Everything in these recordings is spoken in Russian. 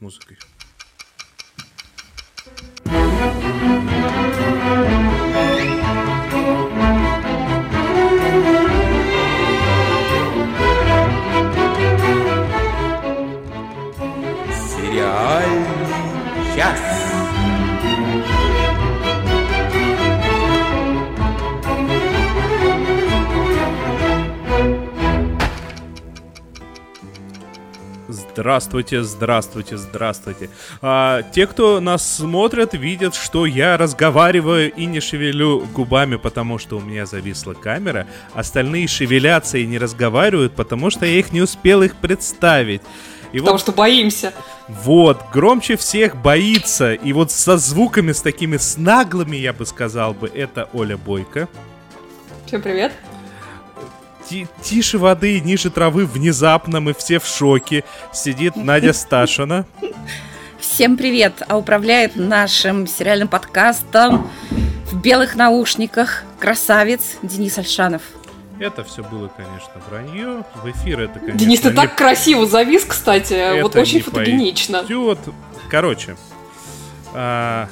музыкой. Здравствуйте, здравствуйте, здравствуйте. А, те, кто нас смотрят, видят, что я разговариваю и не шевелю губами, потому что у меня зависла камера. Остальные шевелятся и не разговаривают, потому что я их не успел их представить. И Потому вот, что боимся. Вот, громче всех боится. И вот со звуками, с такими с наглыми, я бы сказал бы, это Оля Бойко. Всем привет тише воды, ниже травы, внезапно мы все в шоке. Сидит Надя Сташина. Всем привет! А управляет нашим сериальным подкастом в белых наушниках красавец Денис Альшанов. Это все было, конечно, вранье. В эфир это, конечно... Денис, ты не... так красиво завис, кстати. Это вот очень фотогенично. Пойдет. Короче, а,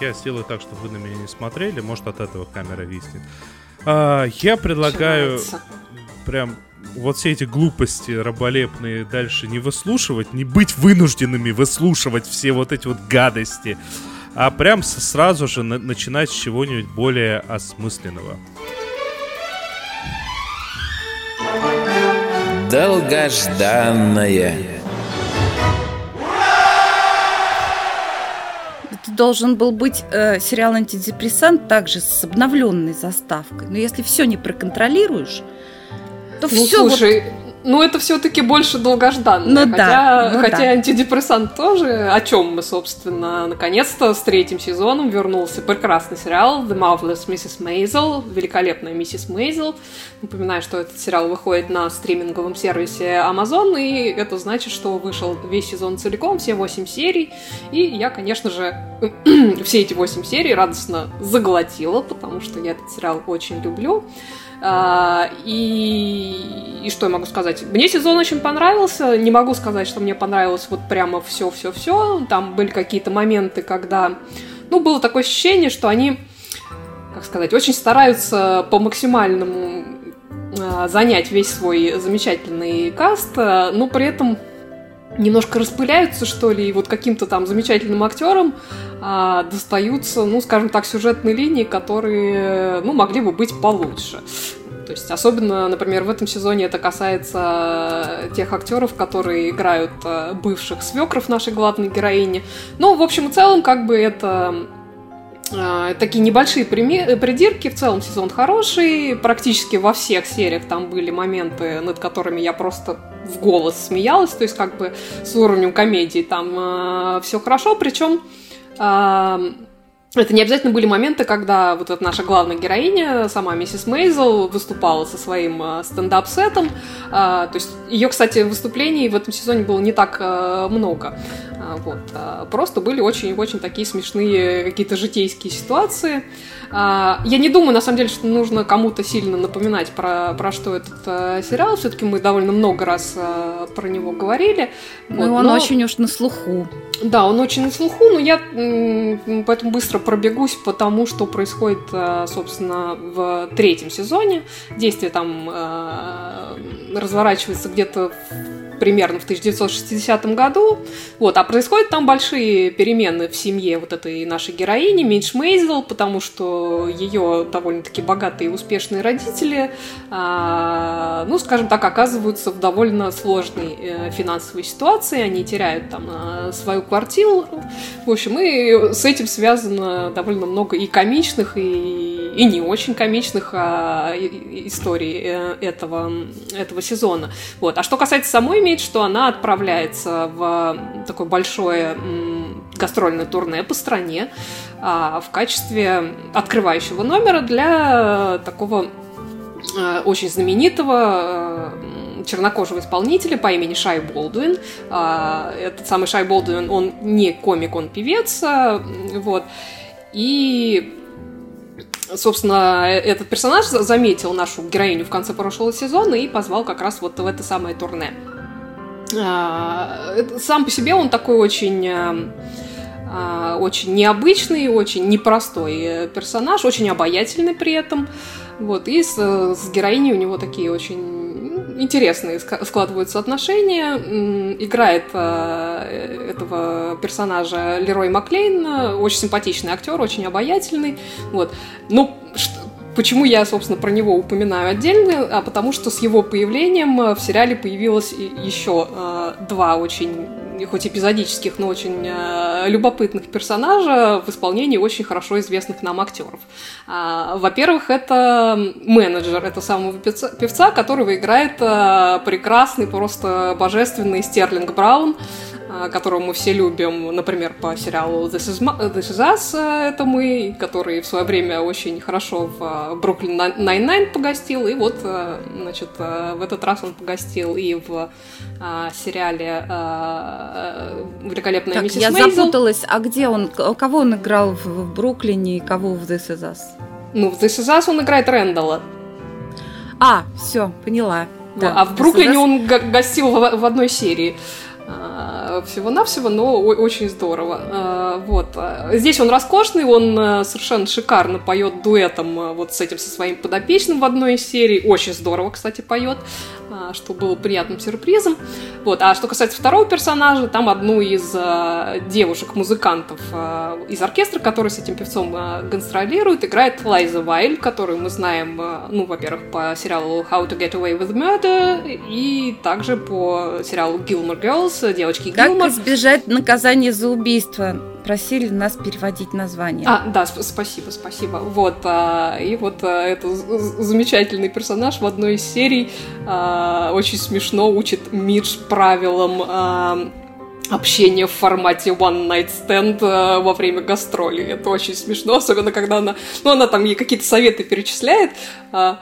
я сделаю так, чтобы вы на меня не смотрели. Может, от этого камера виснет. А, я предлагаю Начинается прям вот все эти глупости раболепные дальше не выслушивать, не быть вынужденными выслушивать все вот эти вот гадости, а прям сразу же на- начинать с чего-нибудь более осмысленного. Долгожданное. Это должен был быть э, сериал антидепрессант также с обновленной заставкой. Но если все не проконтролируешь, то ну, все слушай, вот... Ну, это все-таки больше долгожданно. Ну, хотя, да, ну, хотя да. антидепрессант тоже, о чем мы, собственно, наконец-то с третьим сезоном вернулся прекрасный сериал The Marvelous Mrs. Maisel, великолепная миссис Мейзел. Напоминаю, что этот сериал выходит на стриминговом сервисе Amazon, и это значит, что вышел весь сезон целиком, все восемь серий. И я, конечно же, все эти восемь серий радостно заглотила, потому что я этот сериал очень люблю. А, и, и что я могу сказать? Мне сезон очень понравился. Не могу сказать, что мне понравилось вот прямо все-все-все. Там были какие-то моменты, когда... Ну, было такое ощущение, что они, как сказать, очень стараются по максимальному а, занять весь свой замечательный каст, но при этом немножко распыляются, что ли, и вот каким-то там замечательным актерам а, достаются, ну, скажем так, сюжетные линии, которые, ну, могли бы быть получше. То есть особенно, например, в этом сезоне это касается тех актеров, которые играют э, бывших свекров нашей главной героини. Ну, в общем и целом, как бы это такие небольшие придирки. В целом сезон хороший. Практически во всех сериях там были моменты, над которыми я просто в голос смеялась. То есть как бы с уровнем комедии там э, все хорошо. Причем э, это не обязательно были моменты, когда вот эта наша главная героиня, сама миссис Мейзел, выступала со своим э, стендап-сетом. А, то есть ее, кстати, выступлений в этом сезоне было не так э, много. А, вот. А, просто были очень-очень такие смешные какие-то житейские ситуации. Я не думаю, на самом деле, что нужно кому-то сильно напоминать про, про что этот э, сериал. Все-таки мы довольно много раз про него говорили. Ну, вот. он но... очень уж на слуху. Да, он очень на слуху, но я поэтому быстро пробегусь по тому, что происходит, э, собственно, в третьем сезоне. Действие там э, разворачивается где-то примерно в 1960 году. Вот, а происходят там большие перемены в семье вот этой нашей героини, Мидж Мейзел, потому что ее довольно-таки богатые и успешные родители, а, ну, скажем так, оказываются в довольно сложной э, финансовой ситуации, они теряют там э, свою квартиру, в общем, и с этим связано довольно много и комичных, и, и не очень комичных а, историй э, этого, этого сезона. Вот. А что касается самой имеет, что она отправляется в такое большое гастрольное турне по стране а, в качестве открывающего номера для такого а, очень знаменитого а, чернокожего исполнителя по имени Шай Болдуин. Этот самый Шай Болдуин, он не комик, он певец. Вот. И собственно, этот персонаж заметил нашу героиню в конце прошлого сезона и позвал как раз вот в это самое турне. сам по себе он такой очень очень необычный, очень непростой персонаж, очень обаятельный при этом. Вот, и с, с героиней у него такие очень интересные складываются отношения. Играет э, этого персонажа Лерой Маклейн, очень симпатичный актер, очень обаятельный. Вот. Ну, Почему я, собственно, про него упоминаю отдельно? А потому что с его появлением в сериале появилось еще э, два очень хоть эпизодических, но очень э, любопытных персонажа в исполнении очень хорошо известных нам актеров. А, во-первых, это менеджер этого самого певца, певца которого играет э, прекрасный, просто божественный Стерлинг Браун. Которого мы все любим, например, по сериалу This is, This is Us, э, это мы, который в свое время очень хорошо в Бруклин Nine-Nine погостил, и вот, э, значит, э, в этот раз он погостил и в сериале «Великолепная так, миссис я Мейзел». запуталась, а где он, кого он играл в Бруклине и кого в This is Us? Ну, в This is Us он играет Рэндалла. А, все, поняла. Да, а в Бруклине он гостил в одной серии. А, всего-навсего, но очень здорово. А, вот. Здесь он роскошный, он совершенно шикарно поет дуэтом вот с этим, со своим подопечным в одной из серий. Очень здорово, кстати, поет, а, что было приятным сюрпризом. Вот. А что касается второго персонажа, там одну из девушек-музыкантов из оркестра, который с этим певцом гастролирует, играет Лайза Вайль, которую мы знаем, ну, во-первых, по сериалу How to Get Away with Murder и также по сериалу Gilmore Girls, девочки Как Гилмор. избежать наказания за убийство? Просили нас переводить название. А, да, сп- спасибо, спасибо. Вот, а, и вот а, это замечательный персонаж в одной из серий а, очень смешно учит Мидж правилам а, общение в формате one night stand э, во время гастролей. Это очень смешно, особенно когда она, ну, она там ей какие-то советы перечисляет, э,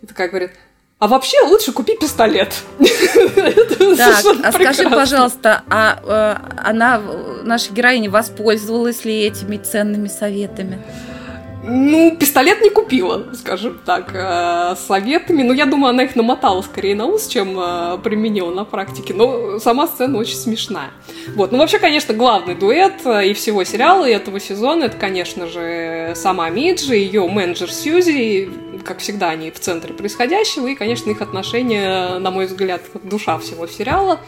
и такая говорит, а вообще лучше купи пистолет. Так, а скажи, пожалуйста, а э, она, наша героиня, воспользовалась ли этими ценными советами? Ну, пистолет не купила, скажем так, э, советами. Но я думаю, она их намотала скорее на ус, чем э, применила на практике. Но сама сцена очень смешная. Вот. Ну, вообще, конечно, главный дуэт и всего сериала, и этого сезона, это, конечно же, сама Миджи, ее менеджер Сьюзи, как всегда, они в центре происходящего, и, конечно, их отношения, на мой взгляд, душа всего сериала.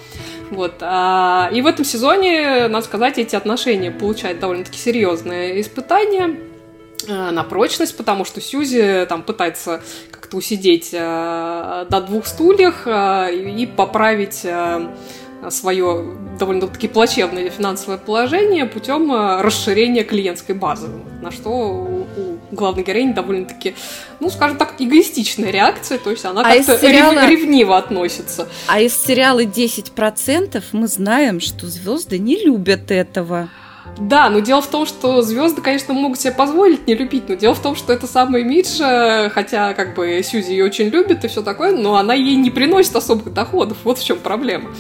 Вот. А, и в этом сезоне, надо сказать, эти отношения получают довольно-таки серьезное испытание а, на прочность, потому что Сьюзи там пытается как-то усидеть э, до двух стульях э, и поправить э, свое довольно-таки плачевное финансовое положение путем расширения клиентской базы, на что у главной героини довольно-таки, ну, скажем так, эгоистичная реакция, то есть она а как-то сериала... ревниво относится. А из сериала 10% мы знаем, что звезды не любят этого. Да, но дело в том, что звезды, конечно, могут себе позволить не любить, но дело в том, что это самая Миджа, хотя как бы Сьюзи ее очень любит и все такое, но она ей не приносит особых доходов, вот в чем проблема.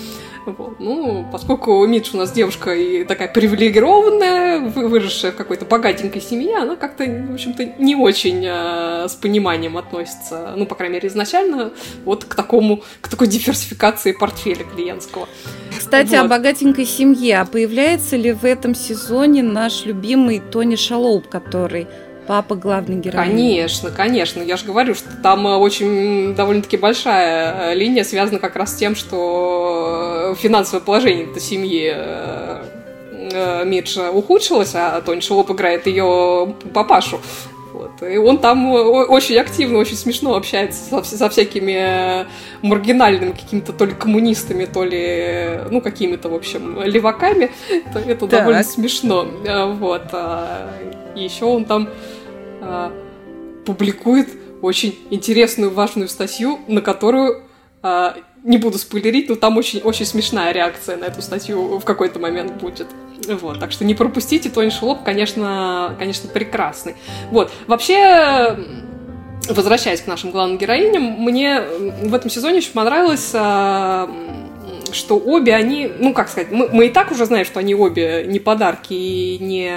Вот. Ну, поскольку Мидж у нас девушка и такая привилегированная, выросшая в какой-то богатенькой семье, она как-то, в общем-то, не очень э, с пониманием относится, ну, по крайней мере, изначально, вот к такому, к такой диверсификации портфеля клиентского. Кстати, вот. о богатенькой семье. А появляется ли в этом сезоне наш любимый Тони Шалоуп, который папа главный герой. Конечно, конечно. Я же говорю, что там э, очень довольно-таки большая э, линия связана как раз с тем, что финансовое положение этой семьи э, Миджа ухудшилось, а Тони Шелоп играет ее папашу. Вот. И он там очень активно, очень смешно общается со, со всякими маргинальными какими-то то ли коммунистами, то ли, ну, какими-то, в общем, леваками. Это, это довольно смешно. Вот. А еще он там публикует очень интересную, важную статью, на которую а, не буду спойлерить, но там очень, очень смешная реакция на эту статью в какой-то момент будет. Вот, так что не пропустите, Тони Шелоп, конечно, конечно, прекрасный. Вот, вообще, возвращаясь к нашим главным героиням, мне в этом сезоне очень понравилось а, что обе они, ну, как сказать, мы, мы и так уже знаем, что они обе не подарки и не,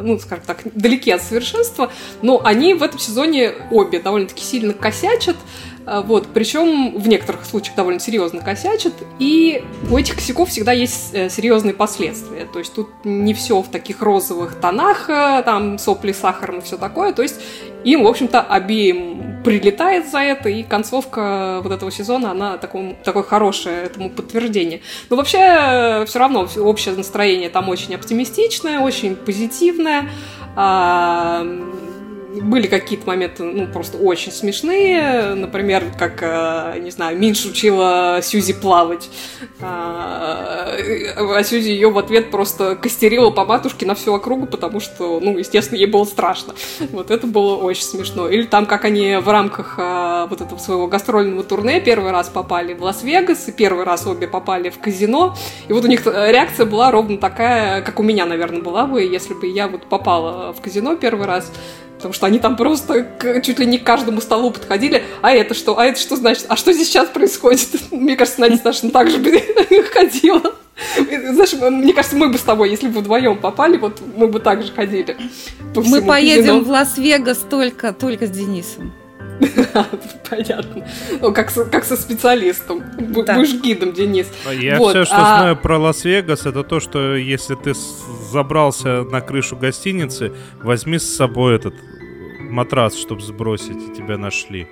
ну, скажем так, далеки от совершенства, но они в этом сезоне обе довольно-таки сильно косячат, А, вот, причем в некоторых случаях довольно серьезно косячат, и у этих косяков всегда есть э, серьезные последствия. То есть тут не все в таких розовых тонах, э, там сопли, сахар и все такое. То есть им, в общем-то, обеим прилетает за это, и концовка вот этого сезона, она таком, такое хорошее этому подтверждение. Но вообще, э, все равно общее настроение там очень оптимистичное, очень позитивное. А, были какие-то моменты, ну, просто очень смешные. Например, как, э, не знаю, Минш учила Сьюзи плавать. А, а Сьюзи ее в ответ просто костерила по матушке на всю округу, потому что, ну, естественно, ей было страшно. Вот это было очень смешно. Или там, как они в рамках а, вот этого своего гастрольного турне первый раз попали в Лас-Вегас, и первый раз обе попали в казино. И вот у них реакция была ровно такая, как у меня, наверное, была бы, если бы я вот попала в казино первый раз потому что они там просто чуть ли не к каждому столу подходили, а это что, а это что значит, а что здесь сейчас происходит? Мне кажется, Надя Сташина так же бы ходила. Знаешь, мне кажется, мы бы с тобой, если бы вдвоем попали, вот мы бы так же ходили. мы поедем казино. в Лас-Вегас только, только с Денисом. Понятно. Ну, как, со, как со специалистом. Да. Будешь гидом, Денис. А я вот, все, что а... знаю про Лас-Вегас, это то, что если ты забрался на крышу гостиницы, возьми с собой этот матрас, чтобы сбросить, и тебя нашли.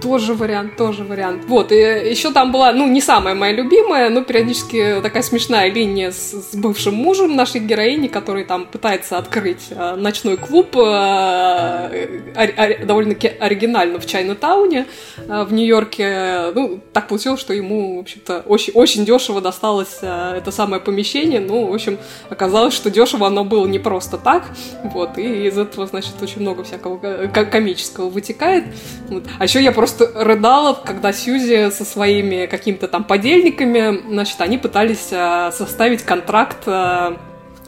Тоже вариант, тоже вариант. Вот, и еще там была, ну, не самая моя любимая, но периодически такая смешная линия с, с бывшим мужем нашей героини, который там пытается открыть э, ночной клуб э, э, довольно-таки оригинально в Чайна-тауне э, в Нью-Йорке. Ну, так получилось, что ему, в общем-то, очень, очень дешево досталось э, это самое помещение. Ну, в общем, оказалось, что дешево оно было не просто так. Вот, и из этого, значит, очень много всякого э, комического вытекает. Вот. А еще я просто просто рыдала, когда Сьюзи со своими какими-то там подельниками, значит, они пытались э, составить контракт э,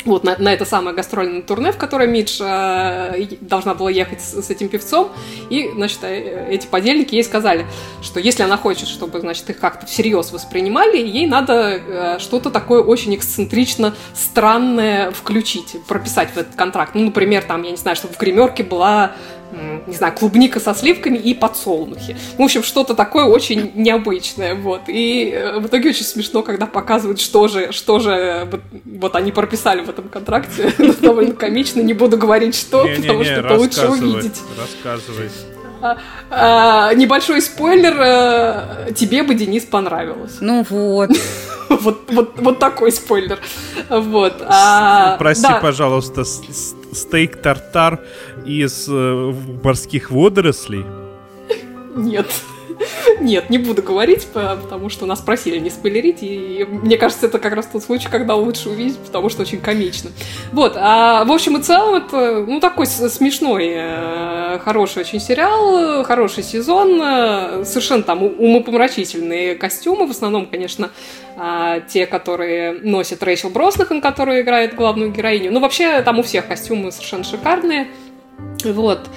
вот на, на это самое гастрольное турне, в которое Мидж э, должна была ехать с, с этим певцом, и, значит, э, эти подельники ей сказали, что если она хочет, чтобы, значит, их как-то всерьез воспринимали, ей надо э, что-то такое очень эксцентрично странное включить, прописать в этот контракт. Ну, например, там, я не знаю, чтобы в гримерке была не знаю, клубника со сливками и подсолнухи. В общем, что-то такое очень необычное, вот. И э, в итоге очень смешно, когда показывают, что же, что же вот, вот они прописали в этом контракте. Довольно комично, не буду говорить, что, потому что это лучше увидеть. Рассказывай. А, а, небольшой спойлер, а, тебе бы Денис понравилось. Ну вот. вот, вот, вот такой спойлер. Вот. А, Прости, да. пожалуйста, тартар из э, морских водорослей? Нет. Нет, не буду говорить, потому что нас просили не спойлерить, и мне кажется, это как раз тот случай, когда лучше увидеть, потому что очень комично. Вот, а в общем и целом это, ну, такой смешной, э, хороший очень сериал, хороший сезон, э, совершенно там умопомрачительные костюмы, в основном, конечно, а, те, которые носит Рэйчел Броснахан, которая играет главную героиню. Ну, вообще, там у всех костюмы совершенно шикарные. Вот.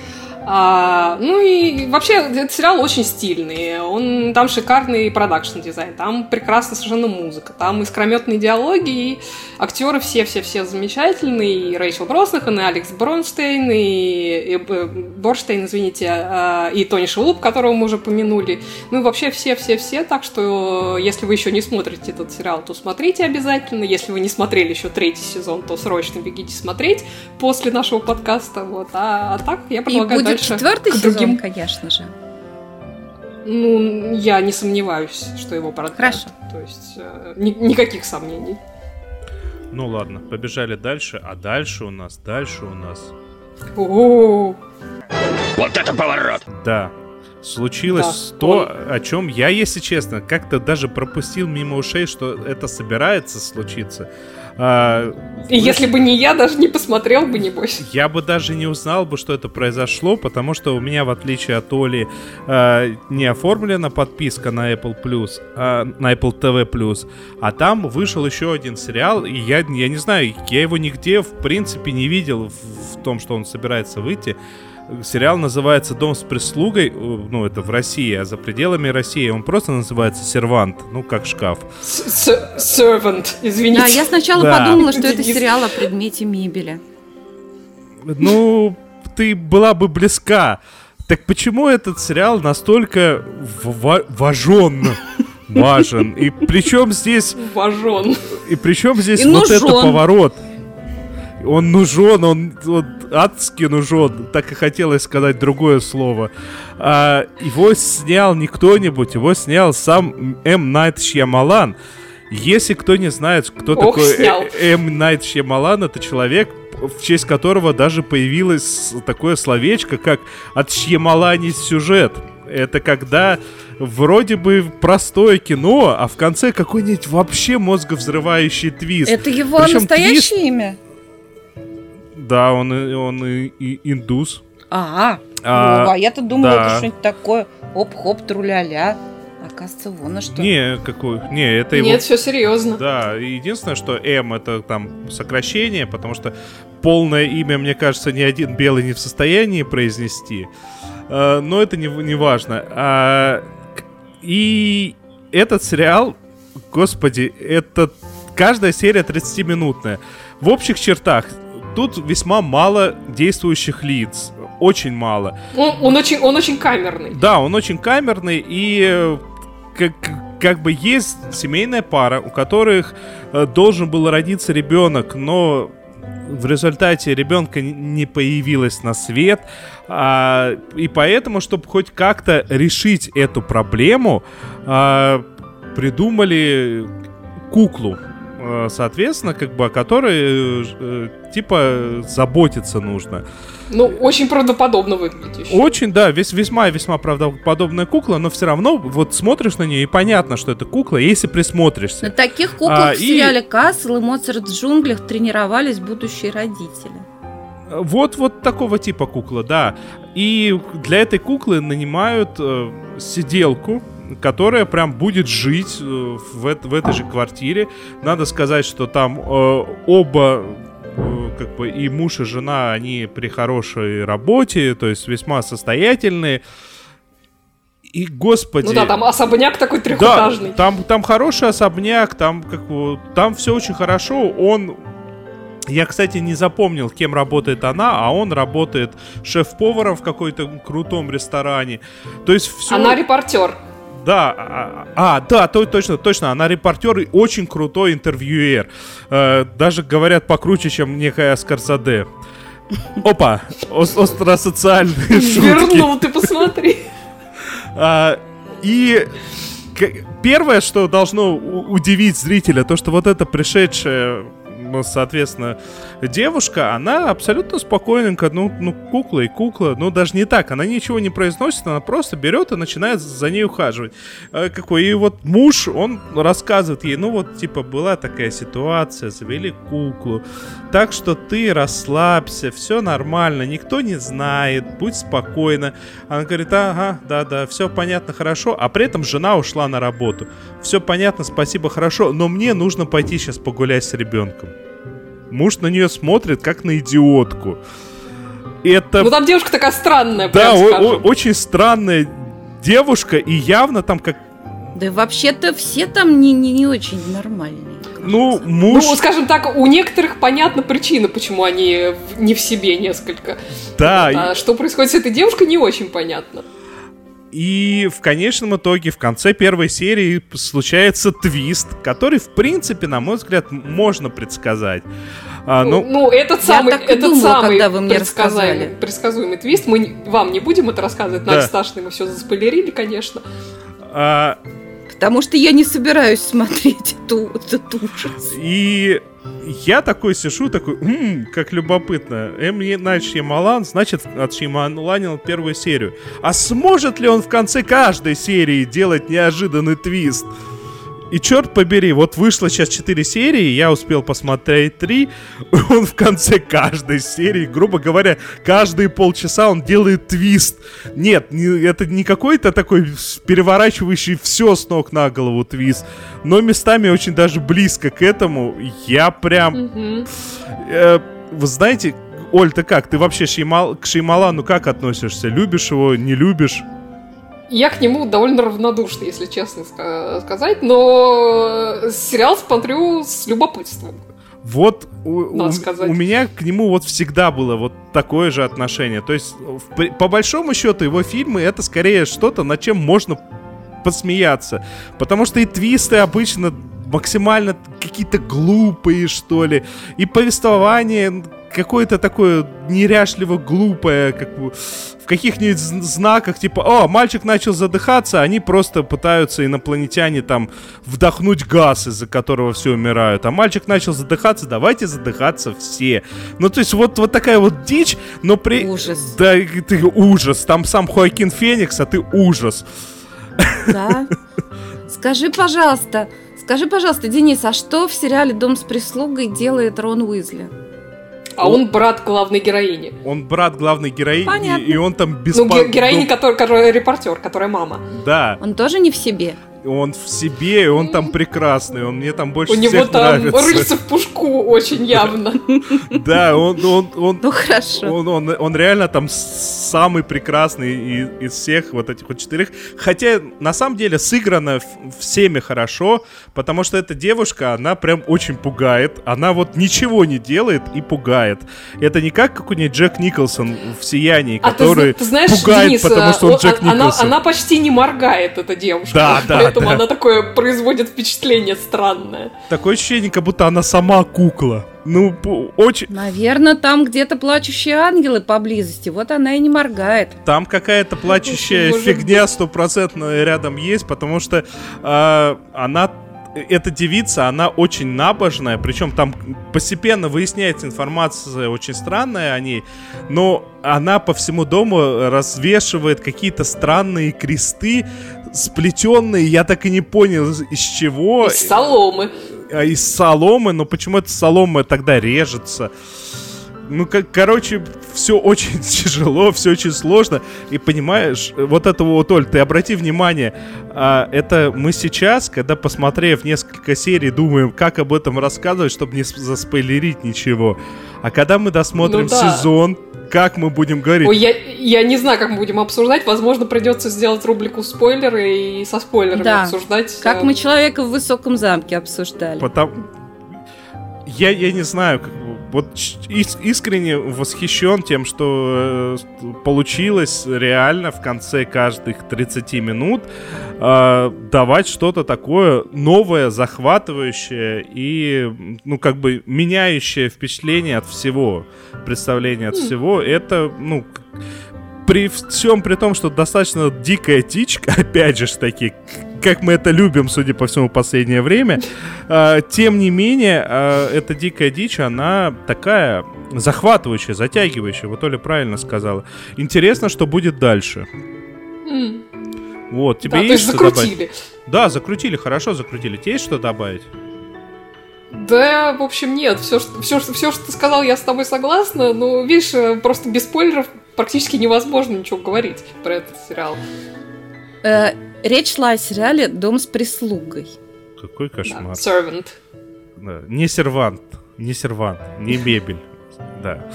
А, ну и вообще этот сериал очень стильный. Он, там шикарный продакшн дизайн, там прекрасная совершенно музыка, там искрометные диалоги, и актеры все-все-все замечательные. И Рэйчел Броснахан, и Алекс Бронштейн, и, и, э, Борштейн, извините, а, и Тони Шелуп, которого мы уже помянули. Ну и вообще все-все-все. Так что, если вы еще не смотрите этот сериал, то смотрите обязательно. Если вы не смотрели еще третий сезон, то срочно бегите смотреть после нашего подкаста. Вот. А, а так я предлагаю будет четвертый сезон, другим... конечно же. Ну, я не сомневаюсь, что его продлят. Хорошо. То есть э, ни, никаких сомнений. Ну ладно, побежали дальше, а дальше у нас, дальше у нас. О-о-о. Вот это поворот! Да, случилось да, то, он... о чем я, если честно, как-то даже пропустил мимо ушей, что это собирается случиться. А, И если бы не я, даже не посмотрел бы, небось. Я бы даже не узнал бы, что это произошло, потому что у меня, в отличие от Оли, а, не оформлена подписка на Apple Plus, а, на Apple TV Plus, а там вышел еще один сериал, и я, я не знаю, я его нигде, в принципе, не видел в, в том, что он собирается выйти. Сериал называется «Дом с прислугой», ну, это в России, а за пределами России он просто называется «Сервант», ну, как шкаф. Servant, извините. Да, я сначала да. подумала, что это сериал о предмете мебели. Ну, ты была бы близка. Так почему этот сериал настолько важен? Важен. И причем здесь... Важен. И причем здесь и вот это поворот. Он нужен, он, он адски нужен. Так и хотелось сказать другое слово. А, его снял не кто-нибудь, его снял сам М. Найт Шьямалан. Если кто не знает, кто Ох, такой э, М. Найт Шьямалан, это человек, в честь которого даже появилось такое словечко, как от Шьямаланить сюжет. Это когда вроде бы простое кино, а в конце какой-нибудь вообще мозговзрывающий твист. Это его Причем настоящее твист... имя? Да, он, он и, и индус. А, а, а я-то думала, да. это что-нибудь такое. Оп-хоп, труля-ля. Оказывается, вон на что. Не, какой. Не, это его... Нет, все серьезно. Да, единственное, что М это там сокращение, потому что полное имя, мне кажется, ни один белый не в состоянии произнести. А, но это не, не важно. А, и этот сериал, господи, это каждая серия 30-минутная. В общих чертах тут весьма мало действующих лиц. Очень мало. Он, он, очень, он очень камерный. Да, он очень камерный, и э, как, как бы есть семейная пара, у которых э, должен был родиться ребенок, но в результате ребенка не появилось на свет, а, и поэтому, чтобы хоть как-то решить эту проблему, а, придумали куклу, соответственно, как бы о которой э, типа заботиться нужно. Ну, очень правдоподобно выглядит еще. Очень, да, вес, весьма весьма правдоподобная кукла, но все равно вот смотришь на нее и понятно, что это кукла, если присмотришься. На таких куклах а, в сериале и... Касл и Моцарт в джунглях тренировались будущие родители. Вот, вот такого типа кукла, да. И для этой куклы нанимают э, сиделку, которая прям будет жить э, в, в этой же квартире. Надо сказать, что там э, оба Э, как бы и муж, и жена, они при хорошей работе, то есть весьма состоятельные. И, господи... Ну да, там особняк такой трехэтажный. Да, там, там хороший особняк, там, как, там все очень хорошо. Он я, кстати, не запомнил, кем работает она, а он работает шеф-поваром в какой-то крутом ресторане. То есть все... Она репортер. Да, а, а, да, то, точно, точно, она репортер и очень крутой интервьюер. Э, даже говорят покруче, чем некая Скорсаде. Опа, остросоциальные шутки. Вернул, ты посмотри. А, и первое, что должно удивить зрителя, то, что вот эта пришедшая ну, соответственно, девушка, она абсолютно спокойненько, ну, ну, кукла и кукла, ну, даже не так, она ничего не произносит, она просто берет и начинает за ней ухаживать. А, какой, и вот муж, он рассказывает ей, ну, вот, типа, была такая ситуация, завели куклу, так что ты расслабься, все нормально, никто не знает, будь спокойна. Она говорит, ага, да-да, все понятно, хорошо, а при этом жена ушла на работу. Все понятно, спасибо, хорошо, но мне нужно пойти сейчас погулять с ребенком. Муж на нее смотрит, как на идиотку. Это... Ну там девушка такая странная, Да, о- очень странная девушка, и явно там как... Да вообще-то все там не, не, не очень нормальные. Ну, муж... Ну, скажем так, у некоторых понятна причина, почему они не в себе несколько. Да. Вот, а что происходит с этой девушкой, не очень понятно. И в конечном итоге, в конце первой серии случается твист, который, в принципе, на мой взгляд, можно предсказать. А, ну, ну, этот самый, этот думала, самый когда вы мне рассказали. предсказуемый твист. Мы вам не будем это рассказывать, да. Надь мы все заспойлерили, конечно. А... Потому что я не собираюсь смотреть эту, этот ужас. И я такой сижу, такой, м-м, как любопытно. М. Найт Шьямалан, значит, от Шьямаланил первую серию. А сможет ли он в конце каждой серии делать неожиданный твист? И черт побери, вот вышло сейчас 4 серии, я успел посмотреть 3. Он в конце каждой серии, грубо говоря, каждые полчаса он делает твист. Нет, не, это не какой-то такой переворачивающий все с ног на голову твист, но местами очень даже близко к этому. Я прям... Mm-hmm. Э, вы знаете, Оль, ты как? Ты вообще Шеймал, к Шеймалану как относишься? Любишь его, не любишь? Я к нему довольно равнодушна, если честно сказать, но сериал смотрю с любопытством. Вот у, у, у меня к нему вот всегда было вот такое же отношение. То есть, в, по большому счету, его фильмы это скорее что-то, над чем можно посмеяться. Потому что и твисты обычно максимально какие-то глупые, что ли. И повествование какое-то такое неряшливо глупое, как бы в каких-нибудь знаках, типа, о, мальчик начал задыхаться, они просто пытаются инопланетяне там вдохнуть газ, из-за которого все умирают. А мальчик начал задыхаться, давайте задыхаться все. Ну, то есть вот, вот такая вот дичь, но при... Ужас. Да, ты ужас. Там сам Хоакин Феникс, а ты ужас. Да. Скажи, пожалуйста, скажи, пожалуйста, Денис, а что в сериале «Дом с прислугой» делает Рон Уизли? А он, он брат главной героини. Он брат главной героини, Понятно. и он там без... Ну, героини, которая, которая репортер, которая мама. Да. Он тоже не в себе он в себе, и он там прекрасный, он мне там больше У всех него там нравится. рыльца в пушку очень явно. Да, он, он, он, ну хорошо. Он, он, он реально там самый прекрасный из всех вот этих вот четырех. Хотя на самом деле сыграно всеми хорошо, потому что эта девушка, она прям очень пугает. Она вот ничего не делает и пугает. Это не как какой-нибудь Джек Николсон в «Сиянии», который а ты, ты знаешь, пугает, Денис, потому что он, он Джек она, Николсон. Она почти не моргает, эта девушка. Да, да, поэтому она такое производит впечатление странное. Такое ощущение, как будто она сама кукла. Ну, очень... Наверное, там где-то плачущие ангелы поблизости, вот она и не моргает. Там какая-то плачущая фигня стопроцентно рядом есть, потому что э, она эта девица, она очень набожная, причем там постепенно выясняется информация очень странная о ней, но она по всему дому развешивает какие-то странные кресты, сплетенные, я так и не понял, из чего. Из соломы. А, из соломы, но почему эта солома тогда режется? Ну, как, короче, все очень тяжело, все очень сложно. И понимаешь, вот это вот, Оль, ты обрати внимание, а, это мы сейчас, когда посмотрев несколько серий, думаем, как об этом рассказывать, чтобы не заспойлерить ничего. А когда мы досмотрим ну, да. сезон, как мы будем говорить? Ой, я, я не знаю, как мы будем обсуждать. Возможно, придется сделать рубрику спойлеры и со спойлерами да. обсуждать. Как мы человека в высоком замке обсуждали. Потому... Я, я не знаю, как вот искренне восхищен тем, что э, получилось реально в конце каждых 30 минут э, давать что-то такое новое, захватывающее и, ну, как бы меняющее впечатление от всего, представление от всего. Это, ну, при всем при том, что достаточно дикая тичка, опять же таки, как мы это любим, судя по всему, последнее время, э, тем не менее, э, эта дикая дичь, она такая захватывающая, затягивающая, вот Оля правильно сказала. Интересно, что будет дальше. Mm. Вот, тебе да, есть что закрутили. добавить? Да, закрутили, хорошо закрутили. Тебе есть что добавить? Да, в общем, нет. Все, все, все, что ты сказал, я с тобой согласна. Но, видишь, э, просто без спойлеров практически невозможно ничего говорить про этот сериал. Речь шла о сериале «Дом с прислугой». Какой кошмар. Да, servant. Да, не сервант, не сервант, не мебель. Да.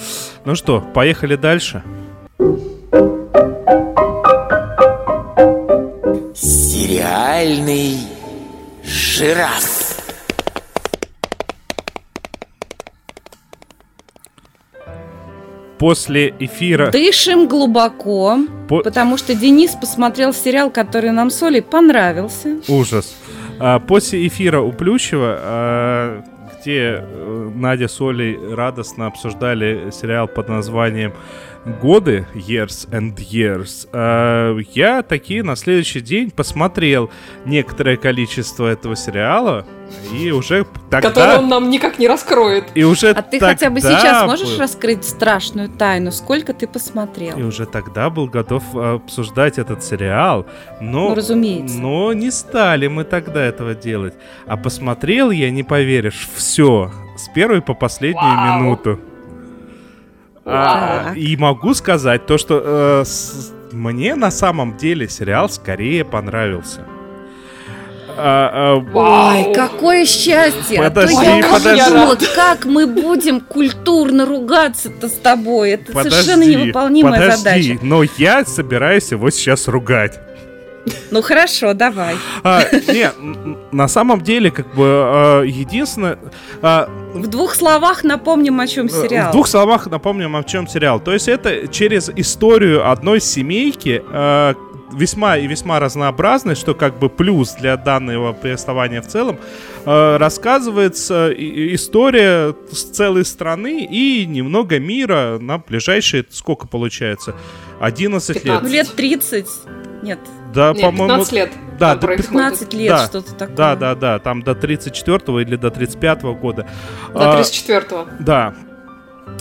Ну что, поехали дальше. Сериальный жираф. После эфира... Дышим глубоко, По... потому что Денис посмотрел сериал, который нам с Олей понравился. Ужас. А, после эфира у Плющева, а, где э, Надя с Олей радостно обсуждали сериал под названием годы, years and years, э, я такие на следующий день посмотрел некоторое количество этого сериала, и уже тогда... Который он нам никак не раскроет. И уже а ты хотя бы сейчас можешь был... раскрыть страшную тайну? Сколько ты посмотрел? И уже тогда был готов обсуждать этот сериал, но... Ну, разумеется. Но не стали мы тогда этого делать. А посмотрел я, не поверишь, все. С первой по последнюю Вау. минуту. А, и могу сказать то, что э, с, мне на самом деле сериал скорее понравился. А, а, Ой, какое счастье! Подожди, а я подожди. Думала, как мы будем культурно ругаться-то с тобой. Это подожди, совершенно невыполнимая подожди, задача. Но я собираюсь его сейчас ругать. Ну хорошо, давай. А, не, на самом деле, как бы, а, единственное... А, в двух словах напомним, о чем э, сериал. В двух словах напомним, о чем сериал. То есть это через историю одной семейки, а, весьма и весьма разнообразной, что как бы плюс для данного повествования в целом, э, рассказывается история с целой страны и немного мира на ближайшие, сколько получается, 11 15. лет. Ну, лет 30. Нет. Да, Нет, по-моему... 15 лет. Да, до 15 лет, да, что-то такое. Да, да, да, там до 34-го или до 35-го года. До 34-го. А, да,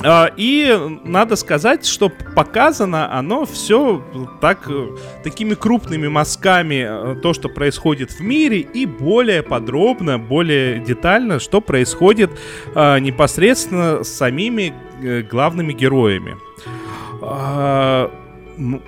а, и надо сказать, что показано оно все так, э, такими крупными мазками, э, то, что происходит в мире, и более подробно, более детально, что происходит а, непосредственно с самими э, главными героями. А,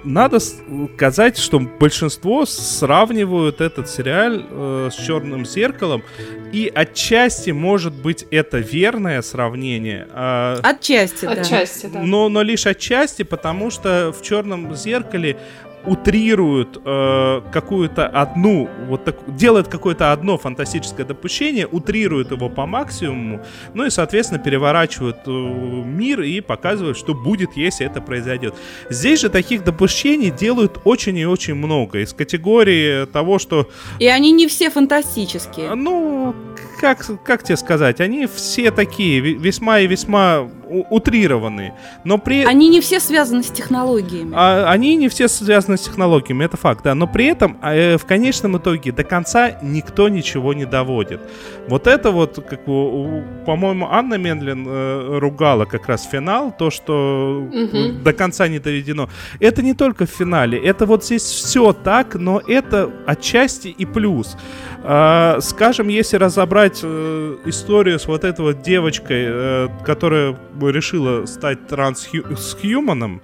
надо сказать, что большинство сравнивают этот сериал э, с Черным зеркалом, и отчасти, может быть, это верное сравнение. Э, отчасти, да. Отчасти, да. Но, но лишь отчасти, потому что в Черном зеркале утрируют э, какую-то одну, вот так, делают какое-то одно фантастическое допущение, утрируют его по максимуму, ну и, соответственно, переворачивают э, мир и показывают, что будет, если это произойдет. Здесь же таких допущений делают очень и очень много. Из категории того, что... И они не все фантастические. Ну, как, как тебе сказать, они все такие, весьма и весьма утрированные. Но при... Они не все связаны с технологиями. А, они не все связаны с технологиями, это факт, да. Но при этом а, э, в конечном итоге до конца никто ничего не доводит. Вот это вот, как по-моему, Анна Мендлин э, ругала как раз финал, то, что угу. до конца не доведено. Это не только в финале, это вот здесь все так, но это отчасти и плюс. А, скажем, если разобрать э, историю с вот этой вот девочкой, э, которая решила стать трансхьюманом,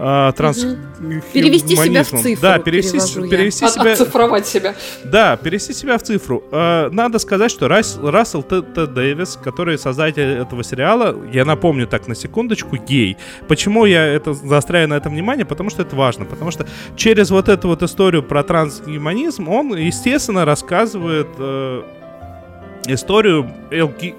а, транс... Угу. Перевести себя в цифру. Да, перевести, перевести я. себя... Оцифровать себя. Да, перевести себя в цифру. А, надо сказать, что Рас... Рассел Т. Т. Дэвис, который создатель этого сериала, я напомню так на секундочку, гей. Почему я это заостряю на этом внимание? Потому что это важно. Потому что через вот эту вот историю про трансгуманизм он, естественно, рассказывает э, историю ЛГ...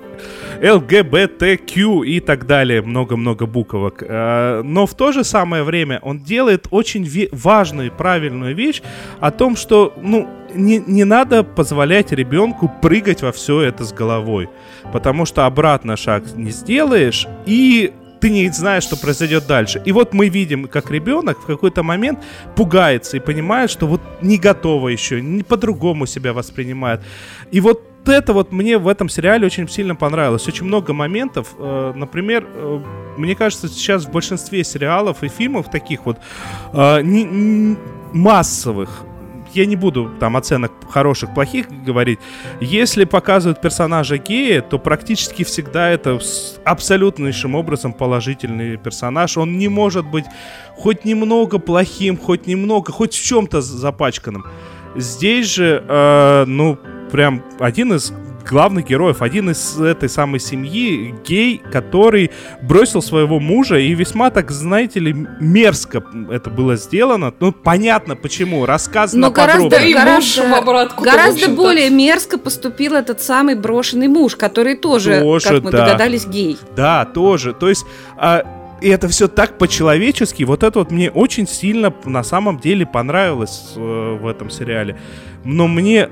ЛГБТQ и так далее, много-много буквок. А, но в то же самое время он делает очень важную и правильную вещь о том, что, ну, не, не надо позволять ребенку прыгать во все это с головой, потому что обратно шаг не сделаешь, и ты не знаешь, что произойдет дальше. И вот мы видим, как ребенок в какой-то момент пугается и понимает, что вот не готово еще, не по-другому себя воспринимает. И вот это вот мне в этом сериале очень сильно понравилось. Очень много моментов. Э, например, э, мне кажется, сейчас в большинстве сериалов и фильмов таких вот э, не, не, массовых, я не буду там оценок хороших, плохих говорить. Если показывают персонажа гея, то практически всегда это абсолютнейшим образом положительный персонаж. Он не может быть хоть немного плохим, хоть немного, хоть в чем-то запачканным. Здесь же, э, ну, прям один из главных героев, один из этой самой семьи, гей, который бросил своего мужа, и весьма так, знаете ли, мерзко это было сделано. Ну, понятно почему, рассказано Но гораздо, подробно. Гораздо, гораздо более мерзко поступил этот самый брошенный муж, который тоже, тоже как мы да. догадались, гей. Да, тоже. То есть... А, и это все так по-человечески. Вот это вот мне очень сильно на самом деле понравилось э, в этом сериале. Но мне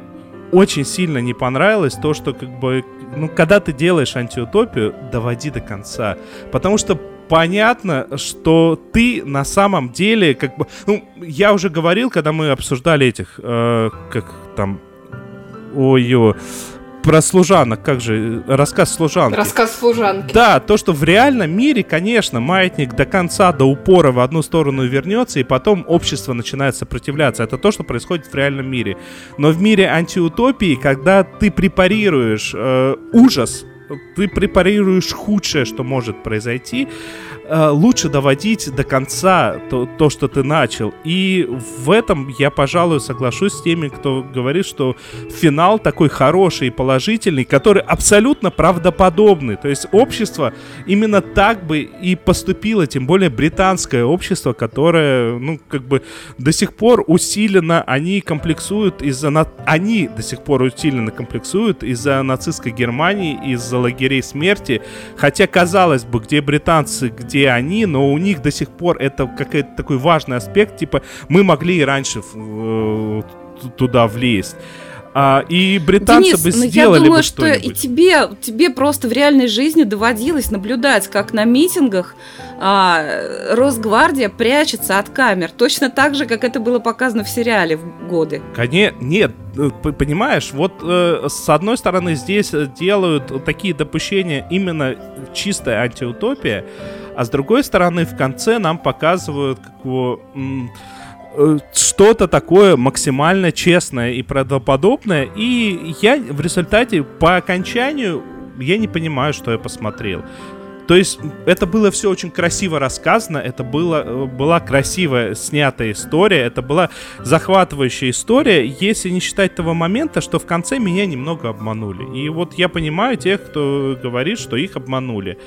очень сильно не понравилось то, что как бы, ну, когда ты делаешь антиутопию, доводи до конца. Потому что понятно, что ты на самом деле, как бы, ну, я уже говорил, когда мы обсуждали этих, э, как там, ой-ой, про служанок, как же, рассказ служанки. Рассказ служанки. Да, то, что в реальном мире, конечно, маятник до конца, до упора в одну сторону вернется, и потом общество начинает сопротивляться. Это то, что происходит в реальном мире. Но в мире антиутопии, когда ты препарируешь э, ужас, ты препарируешь худшее, что может произойти, э, лучше доводить до конца то, то, что ты начал. И в этом я, пожалуй, соглашусь с теми, кто говорит, что финал такой хороший и положительный, который абсолютно правдоподобный. То есть общество именно так бы и поступило, тем более британское общество, которое, ну, как бы до сих пор усиленно, они комплексуют из-за... На... Они до сих пор усиленно комплексуют из-за нацистской Германии, из-за лагерей смерти. Хотя, казалось бы, где британцы, где где они, но у них до сих пор это какой-то такой важный аспект, типа мы могли и раньше э, туда влезть. А, и британцы Денис, бы ну, сделали я думаю, бы что и тебе, тебе просто в реальной жизни доводилось наблюдать, как на митингах а, Росгвардия прячется от камер, точно так же, как это было показано в сериале в годы. Конечно, нет, э, понимаешь, вот э, с одной стороны здесь делают такие допущения именно чистая антиутопия, а с другой стороны в конце нам показывают как его что-то такое максимально честное и правдоподобное. И я в результате по окончанию я не понимаю, что я посмотрел. То есть это было все очень красиво рассказано, это было, э, была красиво снятая история, это была захватывающая история, если не считать того момента, что в конце меня немного обманули. И вот я понимаю тех, кто говорит, что их обманули.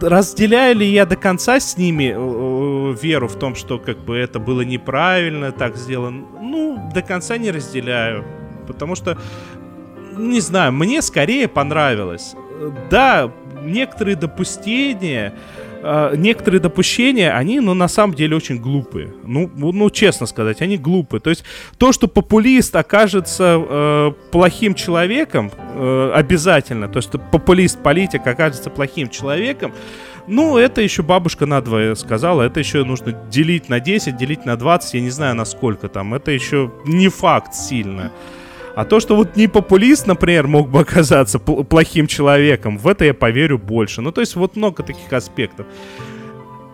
Э, разделяю ли я до конца с ними э, э, веру в том, что как бы это было неправильно так сделано? Ну, до конца не разделяю. Потому что, не знаю, мне скорее понравилось. Да, некоторые допустения, э, некоторые допущения, они, ну, на самом деле очень глупые. Ну, ну, честно сказать, они глупые. То есть то, что популист окажется э, плохим человеком, э, обязательно, то, что популист-политик окажется плохим человеком, ну, это еще бабушка надвое сказала, это еще нужно делить на 10, делить на 20, я не знаю, на сколько там. Это еще не факт сильно. А то, что вот не популист, например, мог бы оказаться плохим человеком, в это я поверю больше. Ну, то есть вот много таких аспектов.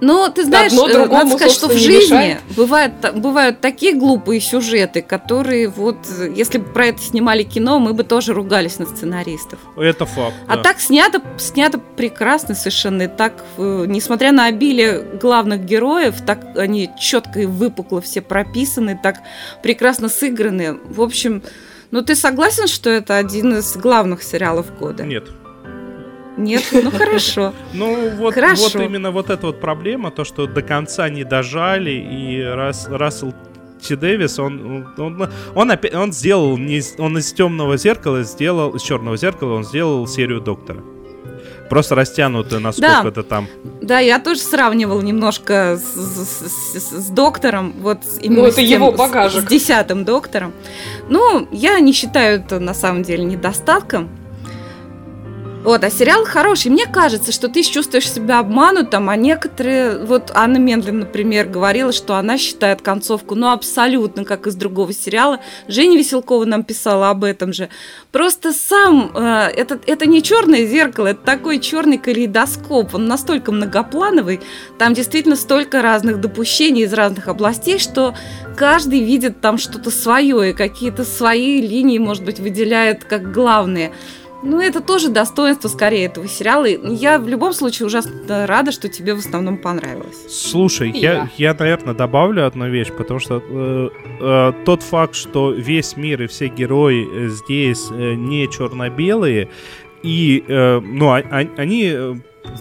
Но ты знаешь, Одно э, надо сказать, что в жизни бывают, бывают такие глупые сюжеты, которые вот, если бы про это снимали кино, мы бы тоже ругались на сценаристов. Это факт. А да. так снято, снято прекрасно совершенно. И так, э, несмотря на обилие главных героев, так они четко и выпукло все прописаны, так прекрасно сыграны. В общем, ну ты согласен, что это один из главных сериалов года? Нет. Нет? Ну хорошо. Ну вот, хорошо. вот именно вот эта вот проблема, то, что до конца не дожали, и Рас, Рассел Ти Дэвис, он, он, он, опять, он сделал, не, он из темного зеркала сделал, из черного зеркала он сделал серию Доктора. Просто растянутую на сколько-то да. там. Да, я тоже сравнивал немножко с, с, с, с доктором, вот именно ну, это с тем, его багажик. С, с десятым доктором. Ну, я не считаю это на самом деле недостатком. Вот, а сериал хороший. Мне кажется, что ты чувствуешь себя обманутым, а некоторые... Вот Анна Мендлин, например, говорила, что она считает концовку, ну, абсолютно, как из другого сериала. Женя Веселкова нам писала об этом же. Просто сам... Э, это, это не черное зеркало, это такой черный калейдоскоп. Он настолько многоплановый, там действительно столько разных допущений из разных областей, что каждый видит там что-то свое, и какие-то свои линии, может быть, выделяет как главные. Ну, это тоже достоинство скорее этого сериала. Я в любом случае ужасно рада, что тебе в основном понравилось. Слушай, я, я, наверное, добавлю одну вещь, потому что э, э, тот факт, что весь мир и все герои э, здесь э, не черно-белые, и, э, ну, а, а, они э,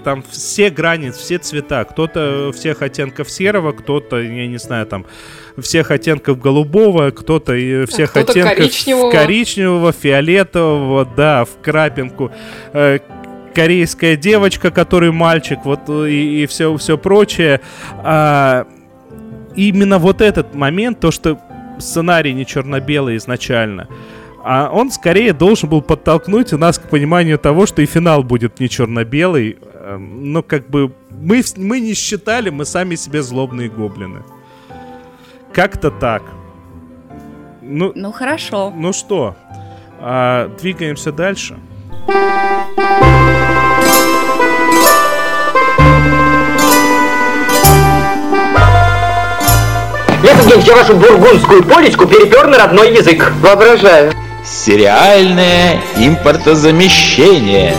там все грани, все цвета. Кто-то всех оттенков серого, кто-то, я не знаю, там всех оттенков голубого, кто-то и всех а оттенков коричневого. коричневого, фиолетового, да, в крапинку. Э, корейская девочка, который мальчик, вот и, и все, все прочее. А, именно вот этот момент, то, что сценарий не черно-белый изначально, а он скорее должен был подтолкнуть нас к пониманию того, что и финал будет не черно-белый. Эм, но как бы мы, мы не считали, мы сами себе злобные гоблины. Как-то так. Ну, ну хорошо. Ну что, а, двигаемся дальше. Этот день я вашу бургундскую полечку перепер на родной язык. Воображаю. Сериальное импортозамещение.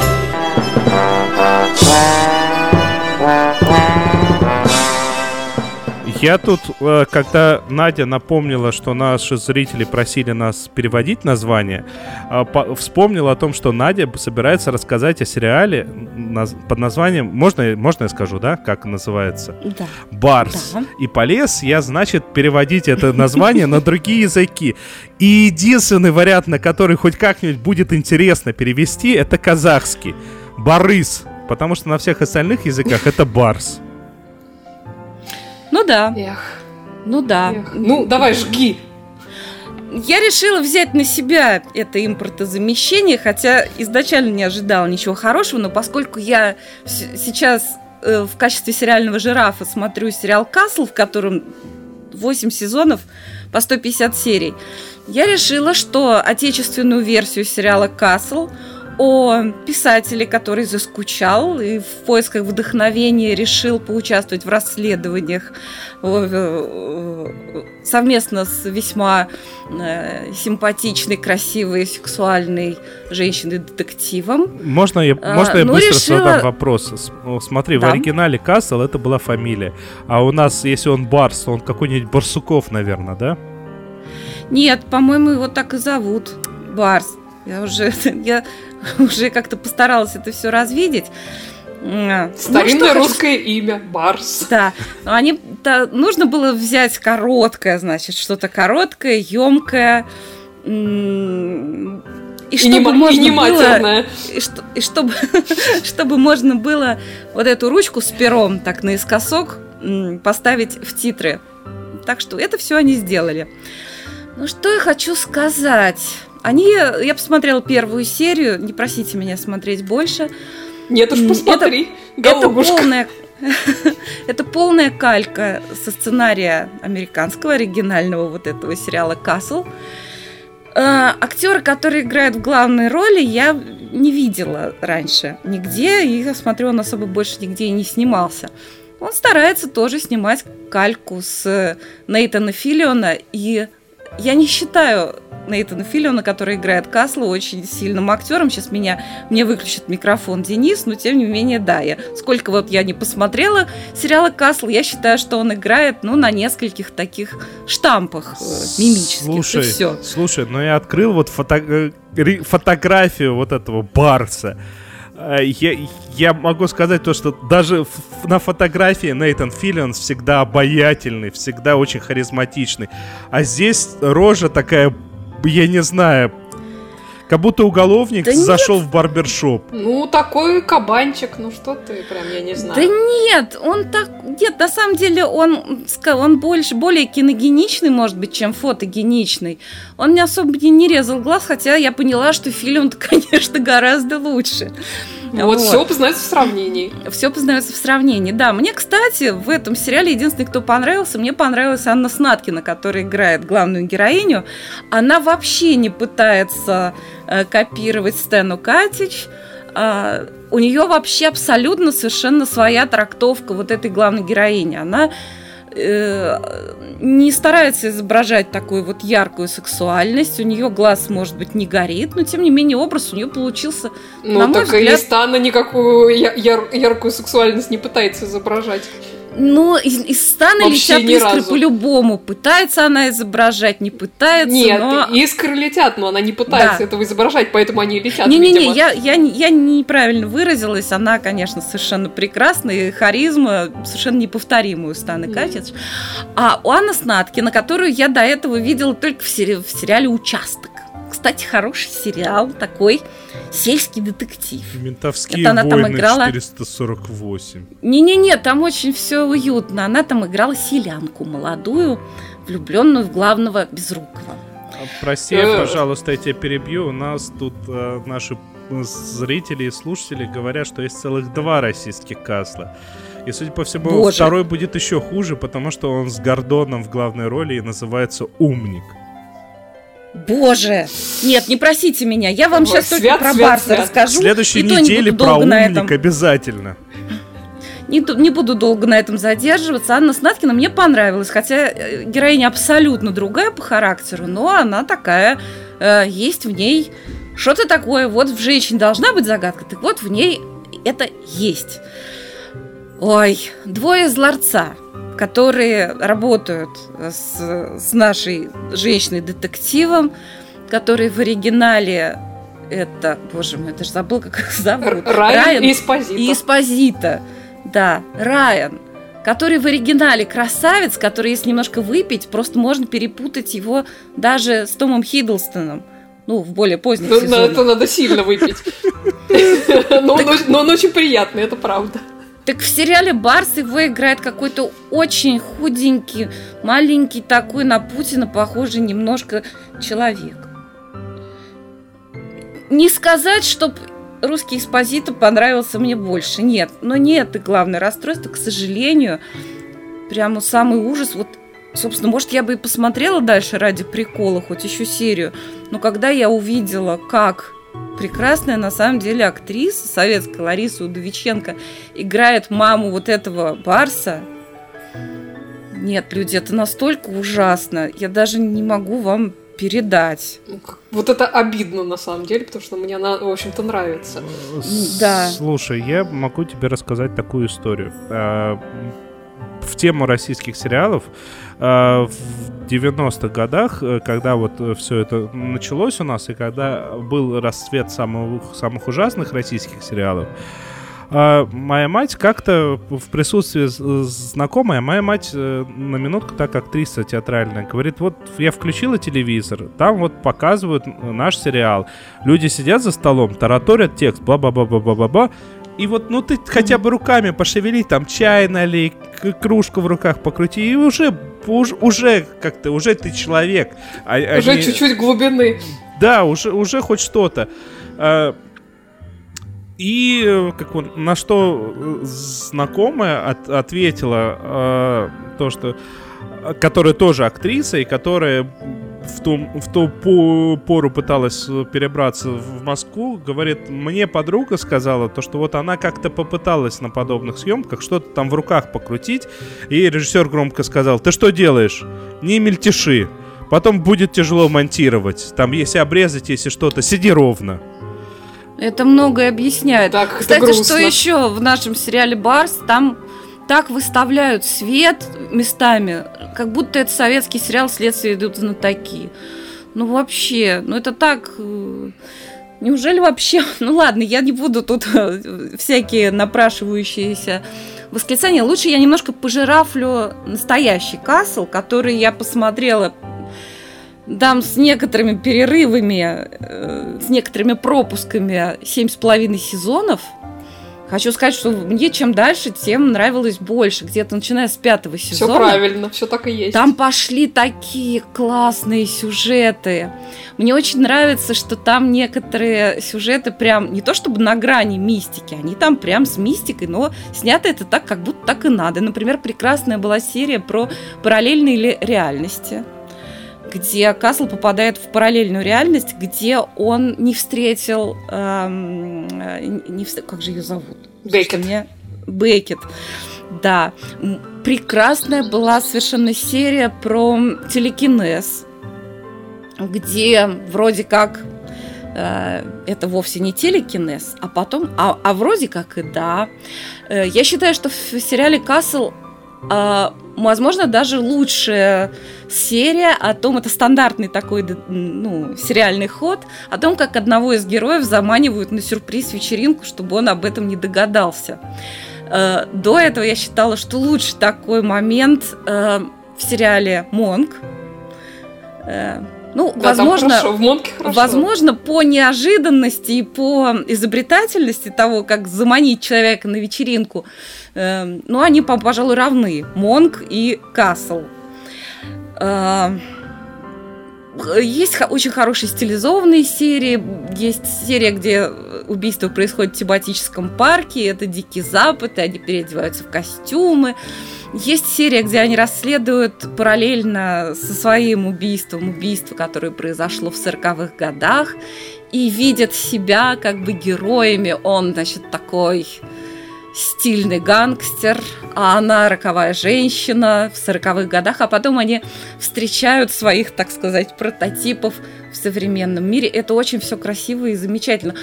Я тут, э, когда Надя напомнила, что наши зрители просили нас переводить название, э, вспомнил о том, что Надя собирается рассказать о сериале под названием, можно, можно я скажу, да, как называется? Да. Барс. Да. И полез я, значит, переводить это название на другие языки. И единственный вариант, на который хоть как-нибудь будет интересно перевести, это казахский. Барыс. Потому что на всех остальных языках это барс. Ну да. Эх. Ну да. Эх. Ну, давай, жги. Я решила взять на себя это импортозамещение, хотя изначально не ожидала ничего хорошего, но поскольку я сейчас э, в качестве сериального жирафа смотрю сериал «Касл», в котором 8 сезонов по 150 серий, я решила, что отечественную версию сериала «Касл» о писателе, который заскучал и в поисках вдохновения решил поучаствовать в расследованиях совместно с весьма э, симпатичной, красивой, сексуальной женщиной-детективом. Можно я, а, можно я ну, быстро решила... задам вопрос? Смотри, да. в оригинале Касл это была фамилия, а у нас, если он Барс, он какой-нибудь Барсуков, наверное, да? Нет, по-моему, его так и зовут. Барс. Я уже, я уже как-то постаралась это все развидеть. А, Старинное ну, русское хочу... имя Барс. Да, но они то, нужно было взять короткое, значит, что-то короткое, емкое. И, и чтобы не, можно и было, и, что, и чтобы, чтобы можно было вот эту ручку с пером так наискосок поставить в титры. Так что это все они сделали. Ну что я хочу сказать? Они, я посмотрела первую серию, не просите меня смотреть больше. Нет уж, посмотри, это, это полная, это полная калька со сценария американского оригинального вот этого сериала «Касл». Э, актеры, которые играют в главной роли, я не видела раньше нигде, и я смотрю, он особо больше нигде и не снимался. Он старается тоже снимать кальку с Нейтана Филлиона, и я не считаю Нейтана Филлиона, который играет Касла, очень сильным актером. Сейчас меня, мне выключит микрофон Денис, но тем не менее, да, я, сколько вот я не посмотрела сериала Касл, я считаю, что он играет, ну, на нескольких таких штампах э, мимических, слушай, и все. Слушай, ну я открыл вот фото э, фотографию вот этого Барса. Э, я, я могу сказать то, что даже на фотографии Нейтан Филлианс всегда обаятельный, всегда очень харизматичный. А здесь рожа такая я не знаю, как будто уголовник да зашел нет. в барбершоп. Ну, такой кабанчик, ну что ты, прям, я не знаю. Да нет, он так... Нет, на самом деле он, он больше, более киногеничный, может быть, чем фотогеничный. Он не особо не, не резал глаз, хотя я поняла, что фильм, конечно, гораздо лучше. Вот, вот, все познается в сравнении. Все познается в сравнении, да. Мне, кстати, в этом сериале единственный, кто понравился, мне понравилась Анна Снаткина, которая играет главную героиню. Она вообще не пытается э, копировать Стэну Катич. Э, у нее вообще абсолютно совершенно своя трактовка вот этой главной героини. Она Э, не старается изображать такую вот яркую сексуальность. У нее глаз, может быть, не горит, но тем не менее образ у нее получился. Ну, на так мой взгляд... и Стана никакую яр- яркую сексуальность не пытается изображать. Ну, из, из стана Вообще летят искры по-любому. Пытается она изображать, не пытается, Нет, но... искры летят, но она не пытается да. этого изображать, поэтому они летят, Не-не-не, я, я, я неправильно выразилась. Она, конечно, совершенно прекрасная, и харизма совершенно неповторимую Станы mm. Катич. А у Анны Снаткина, которую я до этого видела только в, сери- в сериале «Участок». Кстати, хороший сериал такой сельский детектив. Ментовские Это она войны там играла... 448. Не-не-не, там очень все уютно. Она там играла селянку молодую, влюбленную в главного Безрукова. А, прости, э. пожалуйста, я тебя перебью. У нас тут э, наши зрители и слушатели говорят, что есть целых два российских касла. И, судя по всему, Боже. второй будет еще хуже, потому что он с Гордоном в главной роли и называется «Умник». Боже! Нет, не просите меня. Я вам Ой, сейчас свят, только про свят, Барса свят. расскажу. В следующей неделе про умник обязательно. Не, не буду долго на этом задерживаться. Анна Снаткина мне понравилась, хотя э, героиня абсолютно другая по характеру, но она такая, э, есть в ней что-то такое. Вот в женщине должна быть загадка, так вот в ней это есть. Ой, двое из ларца которые работают с, с нашей женщиной-детективом, который в оригинале это, боже мой, я даже забыл, как их зовут. Райан, Райан и Эспозита. И Эспозита, да, Райан который в оригинале красавец, который, если немножко выпить, просто можно перепутать его даже с Томом Хиддлстоном. Ну, в более поздних ну, сезонах. Это надо сильно выпить. Но он очень приятный, это правда. Так в сериале Барс его играет какой-то очень худенький, маленький такой на Путина похожий немножко человек. Не сказать, чтоб русский экспозитор понравился мне больше. Нет, но нет, и главное расстройство, к сожалению, прямо самый ужас. Вот, собственно, может, я бы и посмотрела дальше ради прикола, хоть еще серию, но когда я увидела, как прекрасная на самом деле актриса советская Лариса Удовиченко играет маму вот этого Барса, нет, люди, это настолько ужасно. Я даже не могу вам передать. Ну, вот это обидно на самом деле, потому что мне она, в общем-то, нравится. Да. Слушай, я могу тебе рассказать такую историю. В тему российских сериалов а, в 90-х годах, э, когда вот э, все это началось у нас, и когда был расцвет самых, самых ужасных российских сериалов, моя мать как-то в присутствии знакомая, моя мать э, на минутку так актриса театральная, говорит, вот я включила телевизор, там вот показывают наш сериал. Люди сидят за столом, тараторят текст, бла-бла-бла-бла-бла-бла, и вот, ну ты хотя бы руками пошевели, там чай налей, кружку в руках покрути, и уже, уже, уже как-то, уже ты человек. А, уже они... чуть-чуть глубины. Да, уже, уже хоть что-то. А, и э, как он, на что э, знакомая от, ответила э, то, что которая тоже актриса и которая в ту, в ту пору пыталась перебраться в Москву, говорит, мне подруга сказала, то, что вот она как-то попыталась на подобных съемках что-то там в руках покрутить, и режиссер громко сказал, ты что делаешь? Не мельтеши, потом будет тяжело монтировать, там если обрезать, если что-то, сиди ровно. Это многое объясняет. Так, Кстати, что еще в нашем сериале Барс, там так выставляют свет местами, как будто это советский сериал «Следствие идут на такие». Ну вообще, ну это так... Э, неужели вообще... Ну ладно, я не буду тут э, всякие напрашивающиеся восклицания. Лучше я немножко пожирафлю настоящий Касл, который я посмотрела там с некоторыми перерывами, э, с некоторыми пропусками семь с половиной сезонов. Хочу сказать, что мне чем дальше, тем нравилось больше. Где-то начиная с пятого сезона. Все правильно, все так и есть. Там пошли такие классные сюжеты. Мне очень нравится, что там некоторые сюжеты прям не то чтобы на грани мистики, они там прям с мистикой, но снято это так, как будто так и надо. Например, прекрасная была серия про параллельные реальности где Касл попадает в параллельную реальность, где он не встретил... Эм, не встр... Как же ее зовут? Бекет. Мне... Бекет. Да. Прекрасная была совершенно серия про телекинез, где вроде как э, это вовсе не телекинез, а потом, а, а вроде как и да. Э, я считаю, что в сериале Касл а, возможно, даже лучшая серия о том, это стандартный такой ну, сериальный ход, о том, как одного из героев заманивают на сюрприз-вечеринку, чтобы он об этом не догадался. А, до этого я считала, что лучше такой момент а, в сериале «Монг», ну, да, возможно, хорошо, в Монке хорошо. возможно, по неожиданности и по изобретательности того, как заманить человека на вечеринку, э, ну, они, пожалуй, равны. Монк и Касл. Э, есть очень хорошие стилизованные серии. Есть серия, где убийство происходит в тематическом парке. Это Дикий Запад, и они переодеваются в костюмы. Есть серия, где они расследуют параллельно со своим убийством убийство, которое произошло в 40-х годах, и видят себя как бы героями. Он, значит, такой стильный гангстер, а она роковая женщина в 40-х годах, а потом они встречают своих, так сказать, прототипов в современном мире. Это очень все красиво и замечательно.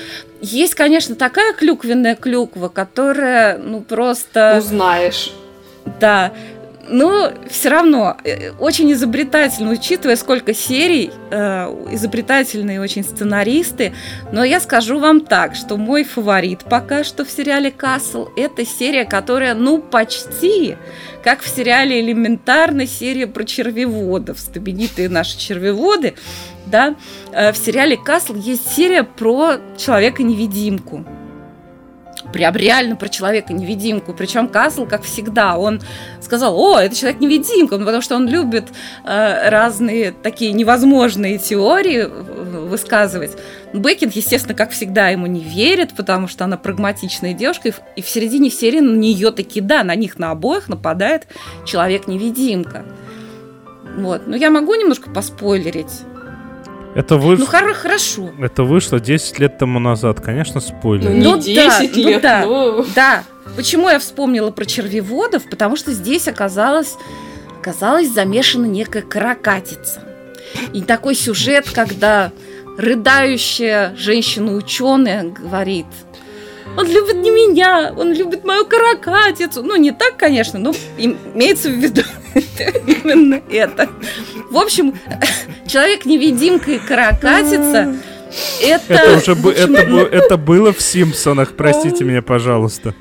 Есть, конечно, такая клюквенная клюква, которая, ну, просто... Узнаешь. Да. Но все равно э, очень изобретательно, учитывая, сколько серий, э, изобретательные очень сценаристы. Но я скажу вам так, что мой фаворит пока что в сериале «Касл» – это серия, которая, ну, почти как в сериале «Элементарно» серия про червеводов, знаменитые наши червеводы. Да? Э, в сериале «Касл» есть серия про человека-невидимку прям реально про человека-невидимку. Причем Касл, как всегда, он сказал, о, это человек-невидимка, ну, потому что он любит э, разные такие невозможные теории высказывать. Бекин, естественно, как всегда, ему не верит, потому что она прагматичная девушка, и в середине серии на нее таки, да, на них на обоих нападает человек-невидимка. Вот. Но я могу немножко поспойлерить. Это выш... Ну, хор- хорошо. Это вышло 10 лет тому назад, конечно, спойлер. Ну, не ну, 10 да, лет, ну, да, но... да. Почему я вспомнила про червеводов? Потому что здесь оказалось, оказалось замешана некая каракатица. И такой сюжет, когда рыдающая женщина-ученая говорит – он любит не меня, он любит мою каракатицу. Ну, не так, конечно, но имеется в виду именно это. В общем, человек-невидимка и каракатица это... Это уже бы, это, это было в Симпсонах, простите меня, пожалуйста.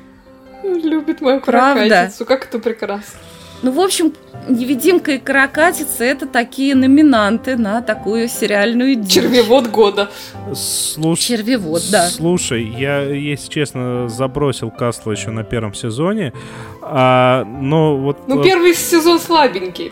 Любит мою каракатицу, как это прекрасно. Ну, в общем, «Невидимка» и «Каракатица» — это такие номинанты на такую сериальную дичь. Червевод года. Слуш... Червевод, да. Слушай, я, если честно, забросил Касла еще на первом сезоне, а, но вот... Ну, первый сезон слабенький.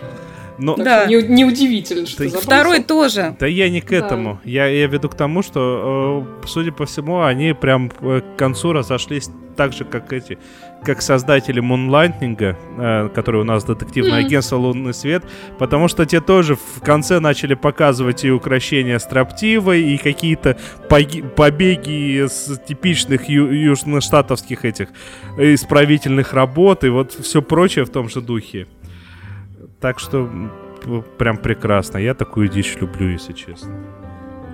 Но... Да. Не, неудивительно, что да, Второй тоже. Да я не к этому. Да. Я, я веду к тому, что, э, судя по всему, они прям к концу разошлись так же, как эти, как создатели Мунлайтнинга, э, который у нас детективное mm-hmm. агентство «Лунный свет», потому что те тоже в конце начали показывать и украшения строптивой, и какие-то побеги с типичных ю- южноштатовских этих исправительных работ, и вот все прочее в том же духе. Так что прям прекрасно. Я такую дичь люблю, если честно.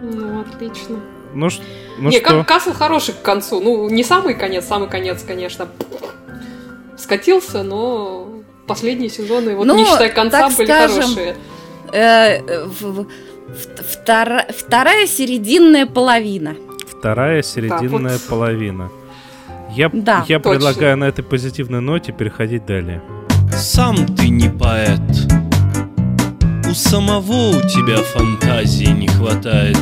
Ну, отлично. Ну, ну не, что? Касл хороший к концу. Ну, не самый конец, самый конец, конечно, скатился, но последние сезоны, вот ну, не считая конца, были скажем, хорошие. Э, в, в, втора, вторая серединная половина. Вторая серединная вот. половина. Я, да, я предлагаю на этой позитивной ноте переходить далее. Сам ты не поэт. У самого у тебя фантазии не хватает.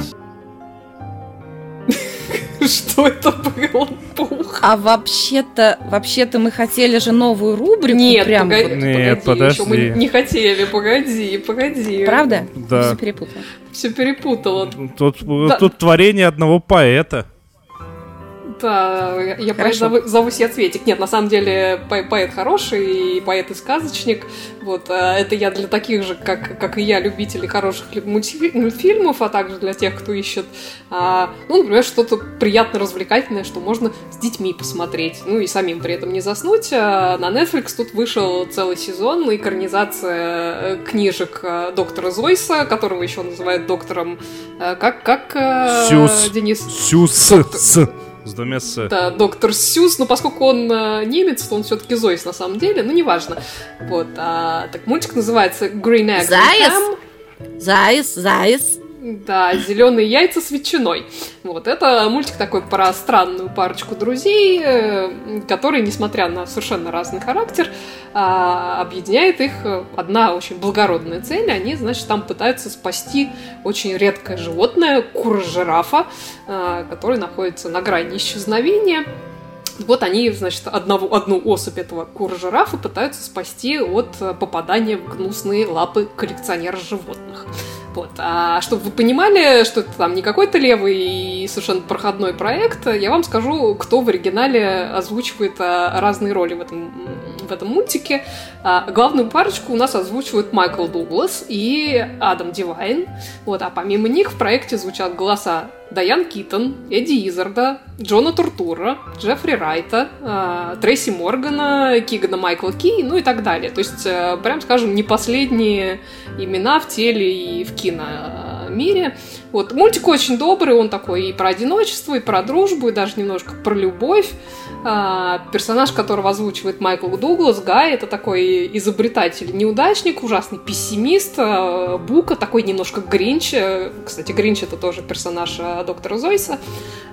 Что это было? А вообще-то, вообще-то мы хотели же новую рубрику. Нет, прям погоди, вот. Нет, подожди. Еще мы не хотели, погоди, погоди. Правда? Да. Все перепутала. Все перепутала. Тут, да. тут творение одного поэта. Да, я поэт зову, зовусь я Цветик. Нет, на самом деле поэт хороший, и поэт и сказочник. Вот, а это я для таких же, как, как и я, любителей хороших мультфильмов, а также для тех, кто ищет, а, ну, например, что-то приятно развлекательное, что можно с детьми посмотреть, ну и самим при этом не заснуть. А на Netflix тут вышел целый сезон экранизация э, книжек доктора Зойса, которого еще называют доктором, как, как Сюс. Денис? Сюс. С двумя с. Да, доктор Сюз, но поскольку он э, немец, то он все-таки Зойс на самом деле, ну неважно. Вот, а, так мультик называется Green Egg Заяц. Заяц, заяц. Да, зеленые яйца с ветчиной. Вот это мультик такой про странную парочку друзей, э, которые, несмотря на совершенно разный характер, а, объединяет их одна очень благородная цель. Они, значит, там пытаются спасти очень редкое животное, кура-жирафа, а, который находится на грани исчезновения. Вот они, значит, одного, одну особь этого кура-жирафа пытаются спасти от попадания в гнусные лапы коллекционера животных. Вот. А чтобы вы понимали, что это там не какой-то левый и совершенно проходной проект, я вам скажу, кто в оригинале озвучивает а, разные роли в этом, в этом мультике. А, главную парочку у нас озвучивают Майкл Дуглас и Адам Дивайн. Вот. А помимо них в проекте звучат голоса Дайан Китон, Эдди Изарда, Джона Туртура, Джеффри Райта, э, Трейси Моргана, Кигана Майкла Ки, ну и так далее. То есть, э, прям скажем, не последние имена в теле и в киномире. Вот, мультик очень добрый, он такой и про одиночество, и про дружбу, и даже немножко про любовь. А, персонаж, которого озвучивает Майкл Дуглас, Гай, это такой изобретатель, неудачник, ужасный пессимист, а, Бука, такой немножко Гринч. Кстати, Гринч это тоже персонаж а, доктора Зойса.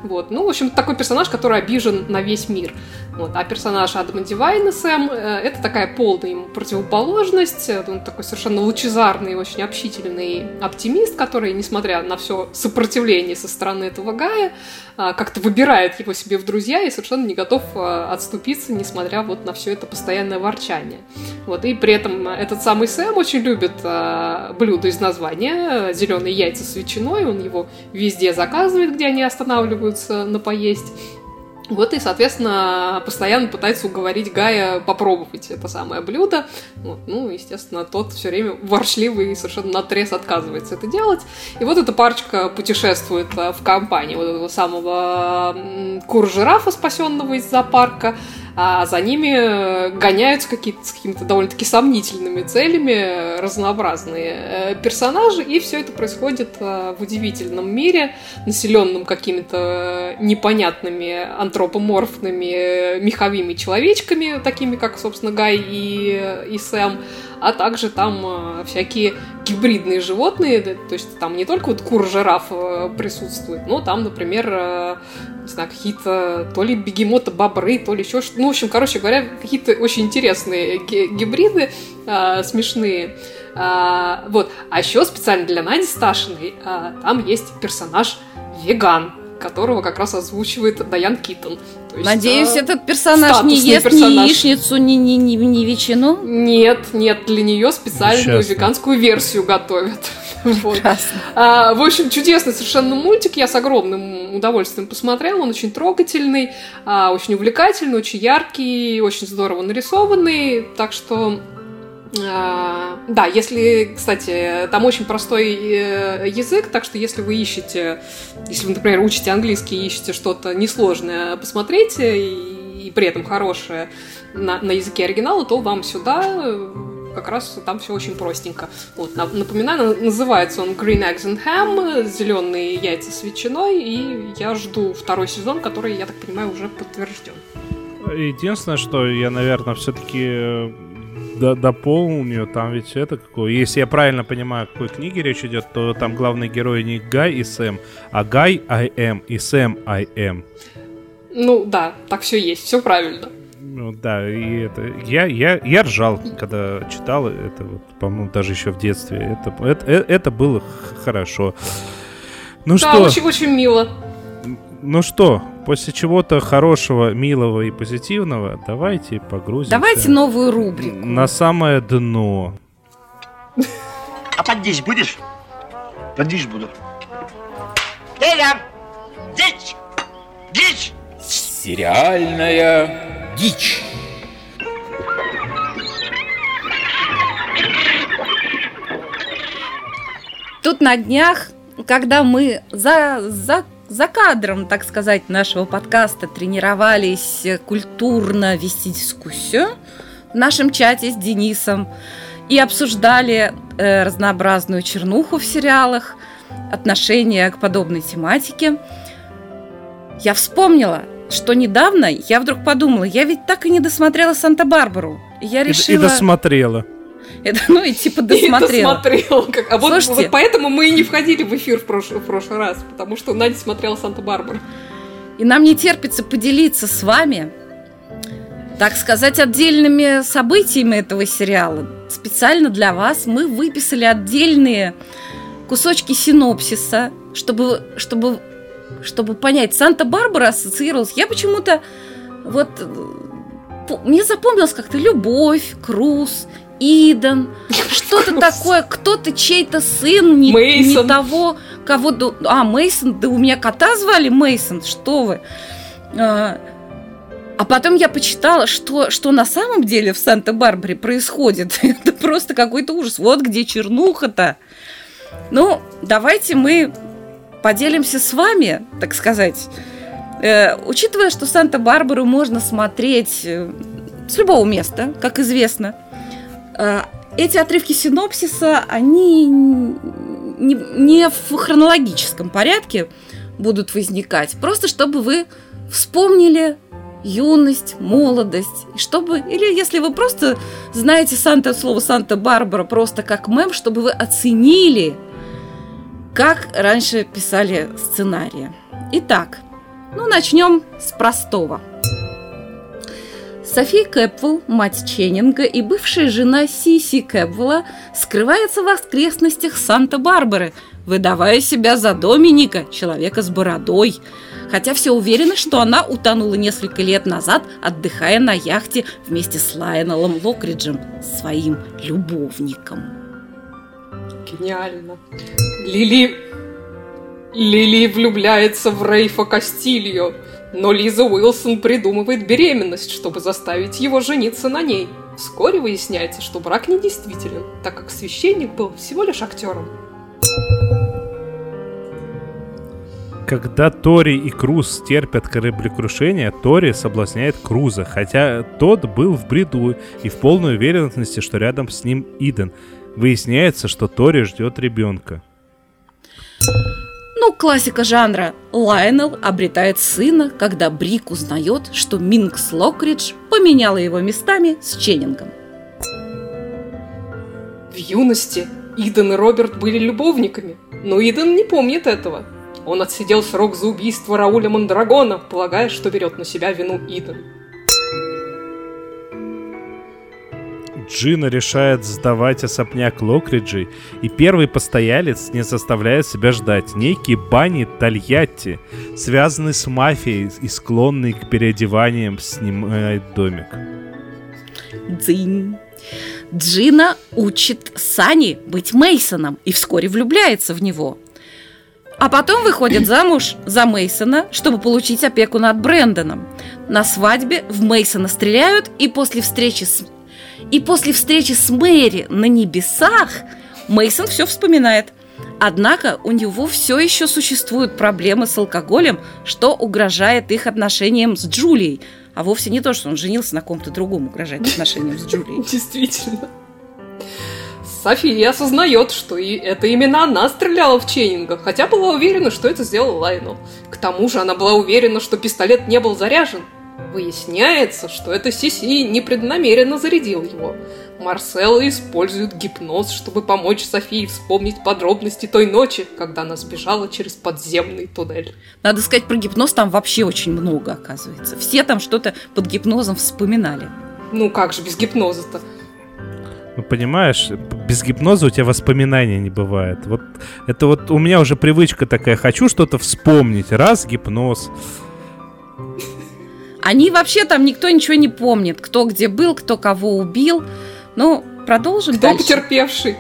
Вот. Ну, в общем, такой персонаж, который обижен на весь мир. Вот. А персонаж Адама Дивайна, Сэм, э, это такая полная ему противоположность. Он такой совершенно лучезарный, очень общительный оптимист, который, несмотря на все сопротивление со стороны этого Гая, как-то выбирает его себе в друзья и совершенно не готов а, отступиться, несмотря вот на все это постоянное ворчание. Вот. И при этом этот самый Сэм очень любит а, блюдо из названия «Зеленые яйца с ветчиной». Он его везде заказывает, где они останавливаются на поесть. Вот и, соответственно, постоянно пытается уговорить Гая попробовать это самое блюдо. Вот. Ну, естественно, тот все время воршливый и совершенно наотрез отказывается это делать. И вот эта парочка путешествует э, в компании вот этого самого кур-жирафа, спасенного из зоопарка, а за ними э, гоняются какие-то с какими-то довольно-таки сомнительными целями э, разнообразные э, персонажи, и все это происходит в удивительном мире, населенном какими-то непонятными антропоморфными меховыми человечками, такими как, собственно, Гай и, и Сэм, а также там всякие гибридные животные, то есть там не только вот кур-жираф присутствует, но там, например, не знаю, какие-то то ли бегемоты, бобры, то ли еще что-то. Ну, в общем, короче говоря, какие-то очень интересные гибриды а, смешные. А, вот. А еще специально для Нади Сташиной а, там есть персонаж веган которого как раз озвучивает Даян Китон. есть, Надеюсь, а, этот персонаж не ест персонаж. ни яичницу, ни, ни, ни, ни ветчину? Нет, нет, для нее специальную Счастно. веганскую версию готовят. Вот. А, в общем, чудесный совершенно мультик. Я с огромным удовольствием посмотрела. Он очень трогательный, а, очень увлекательный, очень яркий, очень здорово нарисованный. Так что да, если, кстати, там очень простой э, язык, так что если вы ищете, если вы, например, учите английский и ищете что-то несложное посмотреть и, и при этом хорошее на, на языке оригинала, то вам сюда как раз там все очень простенько. Вот, напоминаю, называется он Green Eggs and Ham, зеленые яйца с ветчиной, и я жду второй сезон, который, я так понимаю, уже подтвержден. Единственное, что я, наверное, все-таки э, дополню, там ведь это какое. Если я правильно понимаю, о какой книге речь идет, то там главные герои не Гай и Сэм, а Гай I am и Сэм I am. Ну да, так все есть, все правильно. Ну да, и это я, я, я ржал, когда читал это, вот, по-моему, даже еще в детстве. Это, это, э, это было хорошо. Ну да, что? очень-очень мило. Ну что, после чего-то хорошего, милого и позитивного, давайте погрузимся. Давайте новую рубрику. На самое дно. А поддичь будешь? Поддичь буду. Деля! Дичь! Дичь! Сериальная дичь. Тут на днях, когда мы за, за, за кадром, так сказать, нашего подкаста тренировались культурно вести дискуссию в нашем чате с Денисом и обсуждали э, разнообразную чернуху в сериалах, отношение к подобной тематике, я вспомнила – что недавно я вдруг подумала, я ведь так и не досмотрела Санта-Барбару. Я решила... И, и досмотрела. Это, ну и типа досмотрела. И досмотрела. Как. А вот, вот поэтому мы и не входили в эфир в прошлый, в прошлый раз, потому что Надя смотрела Санта-Барбару. И нам не терпится поделиться с вами, так сказать, отдельными событиями этого сериала. Специально для вас мы выписали отдельные кусочки синопсиса, чтобы, чтобы чтобы понять, Санта-Барбара ассоциировалась. Я почему-то вот мне запомнилось как-то любовь, Круз, Иден, что-то такое, кто-то чей-то сын, не, не того, кого... А, Мейсон, да у меня кота звали Мейсон, что вы. А, а потом я почитала, что, что на самом деле в Санта-Барбаре происходит. Это просто какой-то ужас. Вот где чернуха-то. Ну, давайте мы поделимся с вами, так сказать. Э, учитывая, что Санта-Барбару можно смотреть э, с любого места, как известно, эти отрывки синопсиса, они не, не в хронологическом порядке будут возникать, просто чтобы вы вспомнили юность, молодость, чтобы, или если вы просто знаете Санта, слово Санта-Барбара просто как мем, чтобы вы оценили, как раньше писали сценарии. Итак, ну начнем с простого. Софи Кэпвелл, мать Ченнинга и бывшая жена Сиси Кэпвелла, скрывается в окрестностях Санта-Барбары, выдавая себя за Доминика, человека с бородой, хотя все уверены, что она утонула несколько лет назад, отдыхая на яхте вместе с Лайоналом Локриджем, своим любовником. Гениально. Лили... Лили влюбляется в Рейфа Кастильо, но Лиза Уилсон придумывает беременность, чтобы заставить его жениться на ней. Вскоре выясняется, что брак недействителен, так как священник был всего лишь актером. Когда Тори и Круз терпят кораблекрушение, Тори соблазняет Круза, хотя тот был в бреду и в полной уверенности, что рядом с ним Иден. Выясняется, что Тори ждет ребенка. Ну, классика жанра. Лайнел обретает сына, когда Брик узнает, что Минкс Локридж поменяла его местами с Ченнингом. В юности Иден и Роберт были любовниками, но Иден не помнит этого – он отсидел срок за убийство Рауля Мандрагона, полагая, что берет на себя вину Иден. Джина решает сдавать особняк Локриджей, и первый постоялец не заставляет себя ждать. Некий Бани Тольятти, связанный с мафией и склонный к переодеваниям, снимает домик. Дзинь. Джина учит Сани быть Мейсоном и вскоре влюбляется в него. А потом выходит замуж за Мейсона, чтобы получить опеку над Брэндоном. На свадьбе в Мейсона стреляют, и после встречи с и после встречи с Мэри на небесах Мейсон все вспоминает. Однако у него все еще существуют проблемы с алкоголем, что угрожает их отношениям с Джулией. А вовсе не то, что он женился на ком-то другом, угрожает отношениям с Джулией. Действительно. София осознает, что и это именно она стреляла в Ченнинга, хотя была уверена, что это сделал Лайнел. К тому же она была уверена, что пистолет не был заряжен. Выясняется, что это Сиси непреднамеренно зарядил его. Марселла использует гипноз, чтобы помочь Софии вспомнить подробности той ночи, когда она сбежала через подземный туннель. Надо сказать, про гипноз там вообще очень много, оказывается. Все там что-то под гипнозом вспоминали. Ну как же без гипноза-то? Ну, понимаешь, без гипноза у тебя воспоминания не бывает. Вот это вот у меня уже привычка такая, хочу что-то вспомнить. Раз, гипноз. Они вообще там никто ничего не помнит. Кто где был, кто кого убил. Ну, продолжим Кто дальше. потерпевший?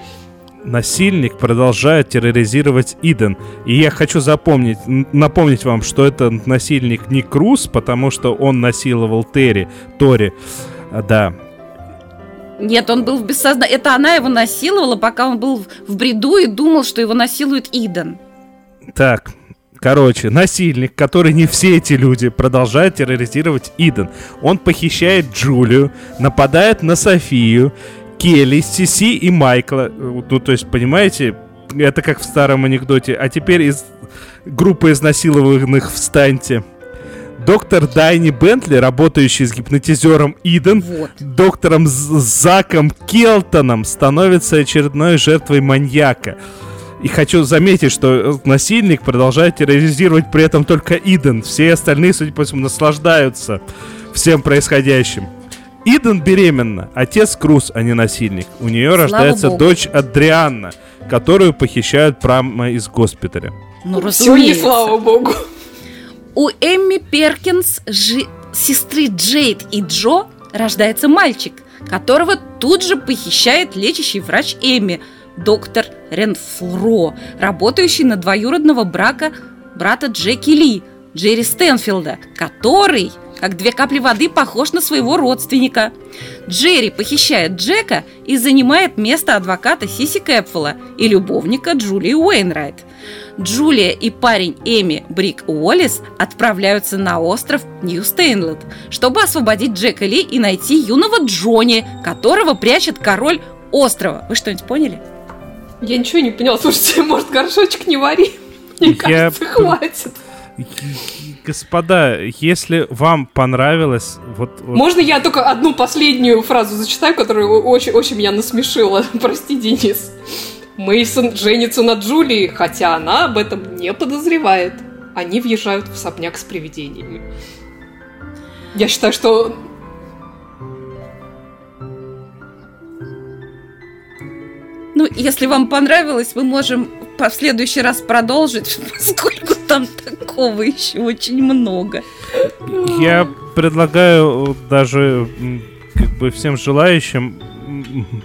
Насильник продолжает терроризировать Иден. И я хочу запомнить, напомнить вам, что это насильник не Круз, потому что он насиловал Терри, Тори. А, да, нет, он был в бессознании. Это она его насиловала, пока он был в бреду и думал, что его насилует Иден. Так, Короче, насильник, который не все эти люди, продолжает терроризировать Иден. Он похищает Джулию, нападает на Софию, Келли, Сиси и Майкла. Ну, то есть, понимаете, это как в старом анекдоте. А теперь из группы изнасилованных встаньте доктор Дайни Бентли, работающий с гипнотизером Иден, вот. доктором Заком Келтоном, становится очередной жертвой маньяка. И хочу заметить, что насильник продолжает терроризировать при этом только Иден. Все остальные, судя по всему, наслаждаются всем происходящим. Иден беременна. Отец Круз, а не насильник. У нее Слава рождается Богу. дочь Адрианна, которую похищают прямо из госпиталя. Ну, разумеется. слава Богу. У Эмми Перкинс, жи... сестры Джейд и Джо, рождается мальчик, которого тут же похищает лечащий врач Эмми, доктор Ренфлро, работающий на двоюродного брака брата Джеки Ли, Джерри Стэнфилда, который, как две капли воды, похож на своего родственника. Джерри похищает Джека и занимает место адвоката Сиси Кэпфелла и любовника Джулии Уэйнрайт – Джулия и парень Эми Брик Уоллес отправляются на остров Нью-Стейнленд, чтобы освободить Джека Ли и найти юного Джонни, которого прячет король острова. Вы что-нибудь поняли? Я ничего не поняла. Слушайте, может, горшочек не вари? Мне я... кажется, хватит. Господа, если вам понравилось... Вот, вот... Можно я только одну последнюю фразу зачитаю, которая очень, очень меня насмешила? Прости, Денис. Мейсон женится на Джулии, хотя она об этом не подозревает. Они въезжают в особняк с привидениями. Я считаю, что Ну, если вам понравилось, мы можем в следующий раз продолжить, поскольку там такого еще очень много. Я предлагаю даже как бы всем желающим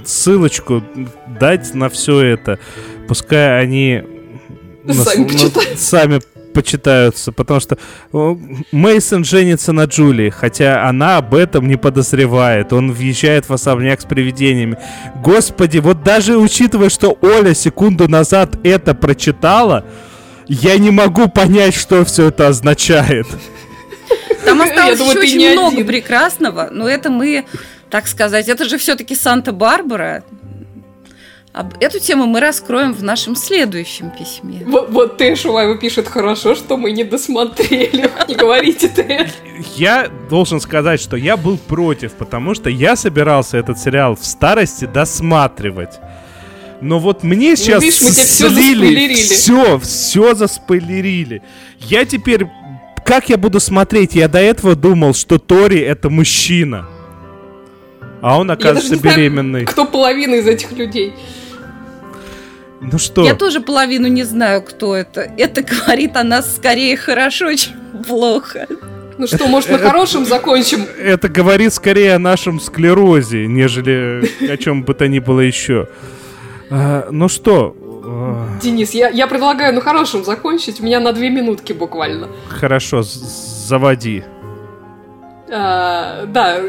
ссылочку дать на все это. Пускай они сами, нас, сами почитаются, потому что Мейсон женится на Джулии, хотя она об этом не подозревает. Он въезжает в особняк с привидениями. Господи, вот даже учитывая, что Оля секунду назад это прочитала, я не могу понять, что все это означает. Там осталось думаю, еще очень много один. прекрасного, но это мы, так сказать, это же все-таки Санта-Барбара. Эту тему мы раскроем в нашем следующем письме. Вот, вот ты, Шуваева, пишет, хорошо, что мы не досмотрели. Не говорите ты. Я должен сказать, что я был против, потому что я собирался этот сериал в старости досматривать. Но вот мне сейчас ну, видишь, мы все слили, все, все заспойлерили. Я теперь, как я буду смотреть? Я до этого думал, что Тори это мужчина. А он оказывается беременный. Знаю, кто половина из этих людей? Ну что? Я тоже половину не знаю, кто это. Это говорит о нас скорее хорошо, чем плохо. Ну что, может, на хорошем закончим? Это говорит скорее о нашем склерозе, нежели о чем бы то ни было еще. А, ну что? Денис, я, я предлагаю на хорошем закончить. У меня на две минутки буквально. Хорошо, заводи. Uh, да,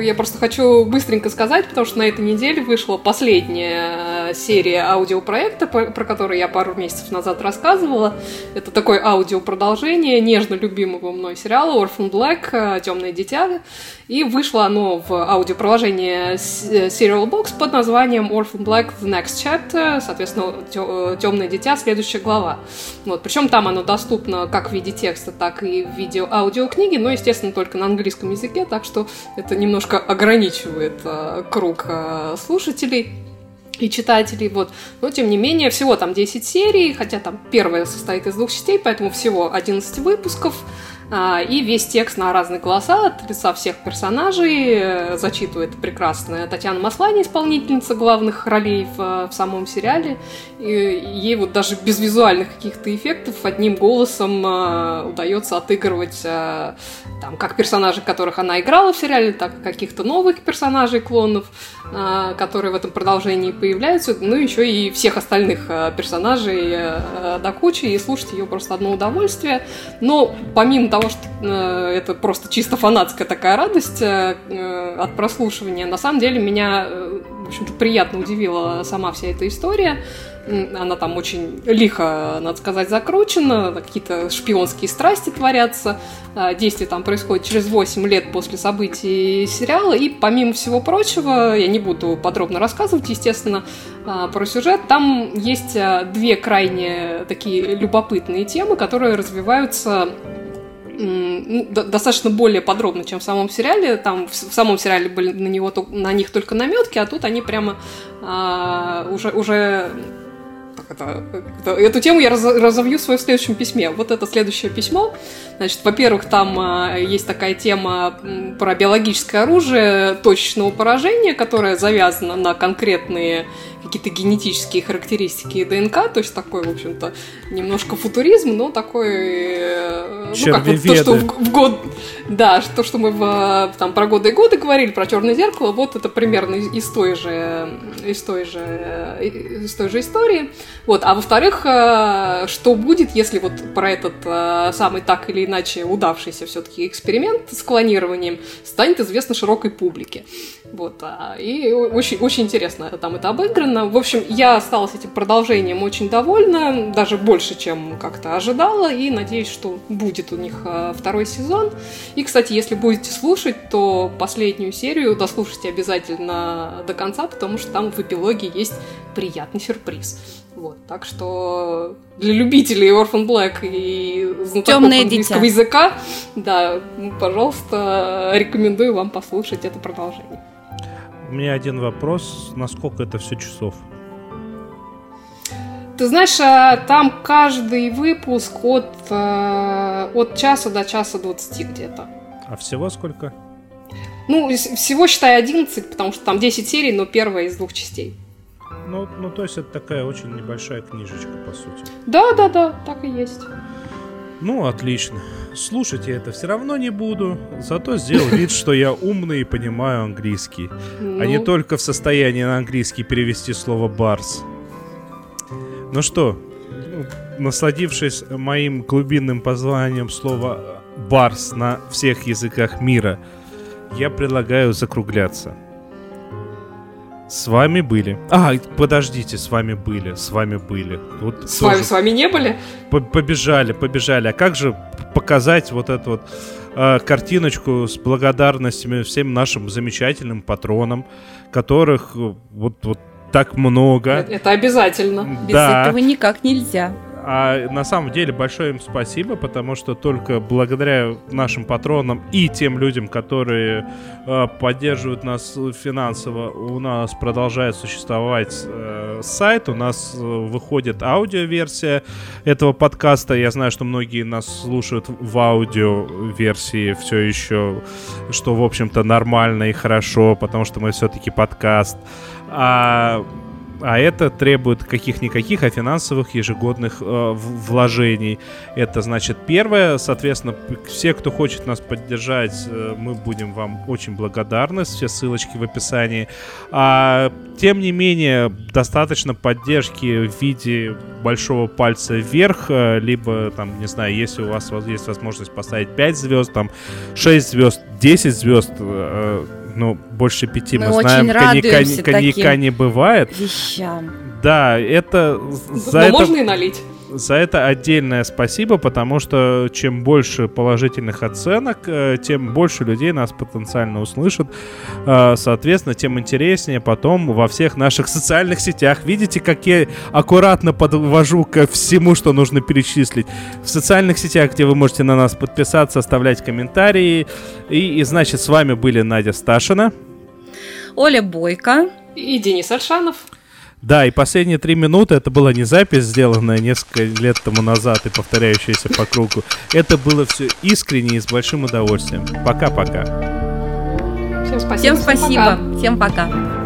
я просто хочу быстренько сказать, потому что на этой неделе вышла последняя серия аудиопроекта, про, который я пару месяцев назад рассказывала. Это такое аудиопродолжение нежно любимого мной сериала Orphan Black «Темное дитя». И вышло оно в аудиопроложении Serial Box под названием Orphan Black The Next Chapter, соответственно, «Темное дитя. Следующая глава». Вот, причем там оно доступно как в виде текста, так и в виде аудиокниги, но, естественно, только на английском языке, так что это немножко ограничивает э, круг э, слушателей и читателей, вот. Но, тем не менее, всего там 10 серий, хотя там первая состоит из двух частей, поэтому всего 11 выпусков. А, и весь текст на разные голоса от лица всех персонажей э, зачитывает прекрасная Татьяна Маслани, исполнительница главных ролей в, в самом сериале. И ей вот даже без визуальных каких-то эффектов одним голосом э, удается отыгрывать э, там, как персонажей, которых она играла в сериале, так и каких-то новых персонажей, клонов, которые в этом продолжении появляются, ну еще и всех остальных персонажей до кучи, и слушать ее просто одно удовольствие. Но помимо того, того, что э, это просто чисто фанатская такая радость э, э, от прослушивания, на самом деле меня, э, в общем-то, приятно удивила сама вся эта история. Она там очень лихо, надо сказать, закручена, какие-то шпионские страсти творятся. А, действие там происходит через 8 лет после событий сериала. И помимо всего прочего, я не буду подробно рассказывать, естественно, а, про сюжет. Там есть две крайне такие любопытные темы, которые развиваются достаточно более подробно, чем в самом сериале. Там в, в самом сериале были на, него, на них только наметки, а тут они прямо а, уже, уже это, это, эту тему я раз, разовью в своем следующем письме. Вот это следующее письмо. Значит, во-первых, там а, есть такая тема про биологическое оружие точечного поражения, которая завязана на конкретные какие-то генетические характеристики ДНК, то есть такой, в общем-то, немножко футуризм, но такой, э, ну как вот то, что в, в год, да, то, что мы в, там про годы и годы говорили, про черное зеркало, вот это примерно из, из той же, из той же, из той же истории. Вот, а во-вторых, э, что будет, если вот про этот э, самый так или иначе удавшийся все-таки эксперимент с клонированием станет известно широкой публике. Вот, а, и очень, очень интересно там это обыграно. В общем, я осталась этим продолжением очень довольна, даже больше, чем как-то ожидала, и надеюсь, что будет у них э, второй сезон. И, кстати, если будете слушать, то последнюю серию дослушайте обязательно до конца, потому что там в эпилоге есть приятный сюрприз. Вот, так что для любителей Orphan Black и знатоков английского дитя. языка, да, пожалуйста, рекомендую вам послушать это продолжение. У меня один вопрос. Насколько это все часов? Ты знаешь, а, там каждый выпуск от, э, от часа до часа двадцати где-то. А всего сколько? Ну, всего, считай, 11, потому что там 10 серий, но первая из двух частей. Ну, ну, то есть это такая очень небольшая книжечка, по сути. Да, да, да, так и есть. Ну, отлично. Слушать я это все равно не буду, зато сделал вид, что я умный и понимаю английский, ну... а не ну. только в состоянии на английский перевести слово «барс». Ну что, ну, насладившись моим глубинным позванием слова «барс» на всех языках мира, я предлагаю закругляться. С вами были. А, подождите, с вами были, с вами были. Вот с вами, с вами не были? Побежали, побежали. А как же показать вот эту вот э, картиночку с благодарностями всем нашим замечательным патронам, которых э, вот, вот так много. Это, это обязательно. Без да. этого никак нельзя. А на самом деле большое им спасибо, потому что только благодаря нашим патронам и тем людям, которые э, поддерживают нас финансово, у нас продолжает существовать э, сайт, у нас э, выходит аудиоверсия этого подкаста. Я знаю, что многие нас слушают в аудиоверсии все еще, что, в общем-то, нормально и хорошо, потому что мы все-таки подкаст. А а это требует каких-никаких, а финансовых ежегодных э, вложений. Это значит первое, соответственно, все, кто хочет нас поддержать, э, мы будем вам очень благодарны, все ссылочки в описании. А, тем не менее, достаточно поддержки в виде большого пальца вверх, э, либо, там, не знаю, если у вас есть возможность поставить 5 звезд, там, 6 звезд, 10 звезд, э, ну, больше пяти мы, мы знаем, коньяка, коньяка не бывает. Вещам. Да, это... За Но это... можно и налить. За это отдельное спасибо, потому что чем больше положительных оценок, э, тем больше людей нас потенциально услышат. Э, соответственно, тем интереснее потом во всех наших социальных сетях. Видите, как я аккуратно подвожу ко всему, что нужно перечислить. В социальных сетях, где вы можете на нас подписаться, оставлять комментарии. И, и значит, с вами были Надя Сташина. Оля Бойко. И Денис Альшанов. Да, и последние три минуты это была не запись, сделанная несколько лет тому назад и повторяющаяся по кругу. Это было все искренне и с большим удовольствием. Пока-пока. Всем спасибо. Всем спасибо. Всем пока. Всем пока.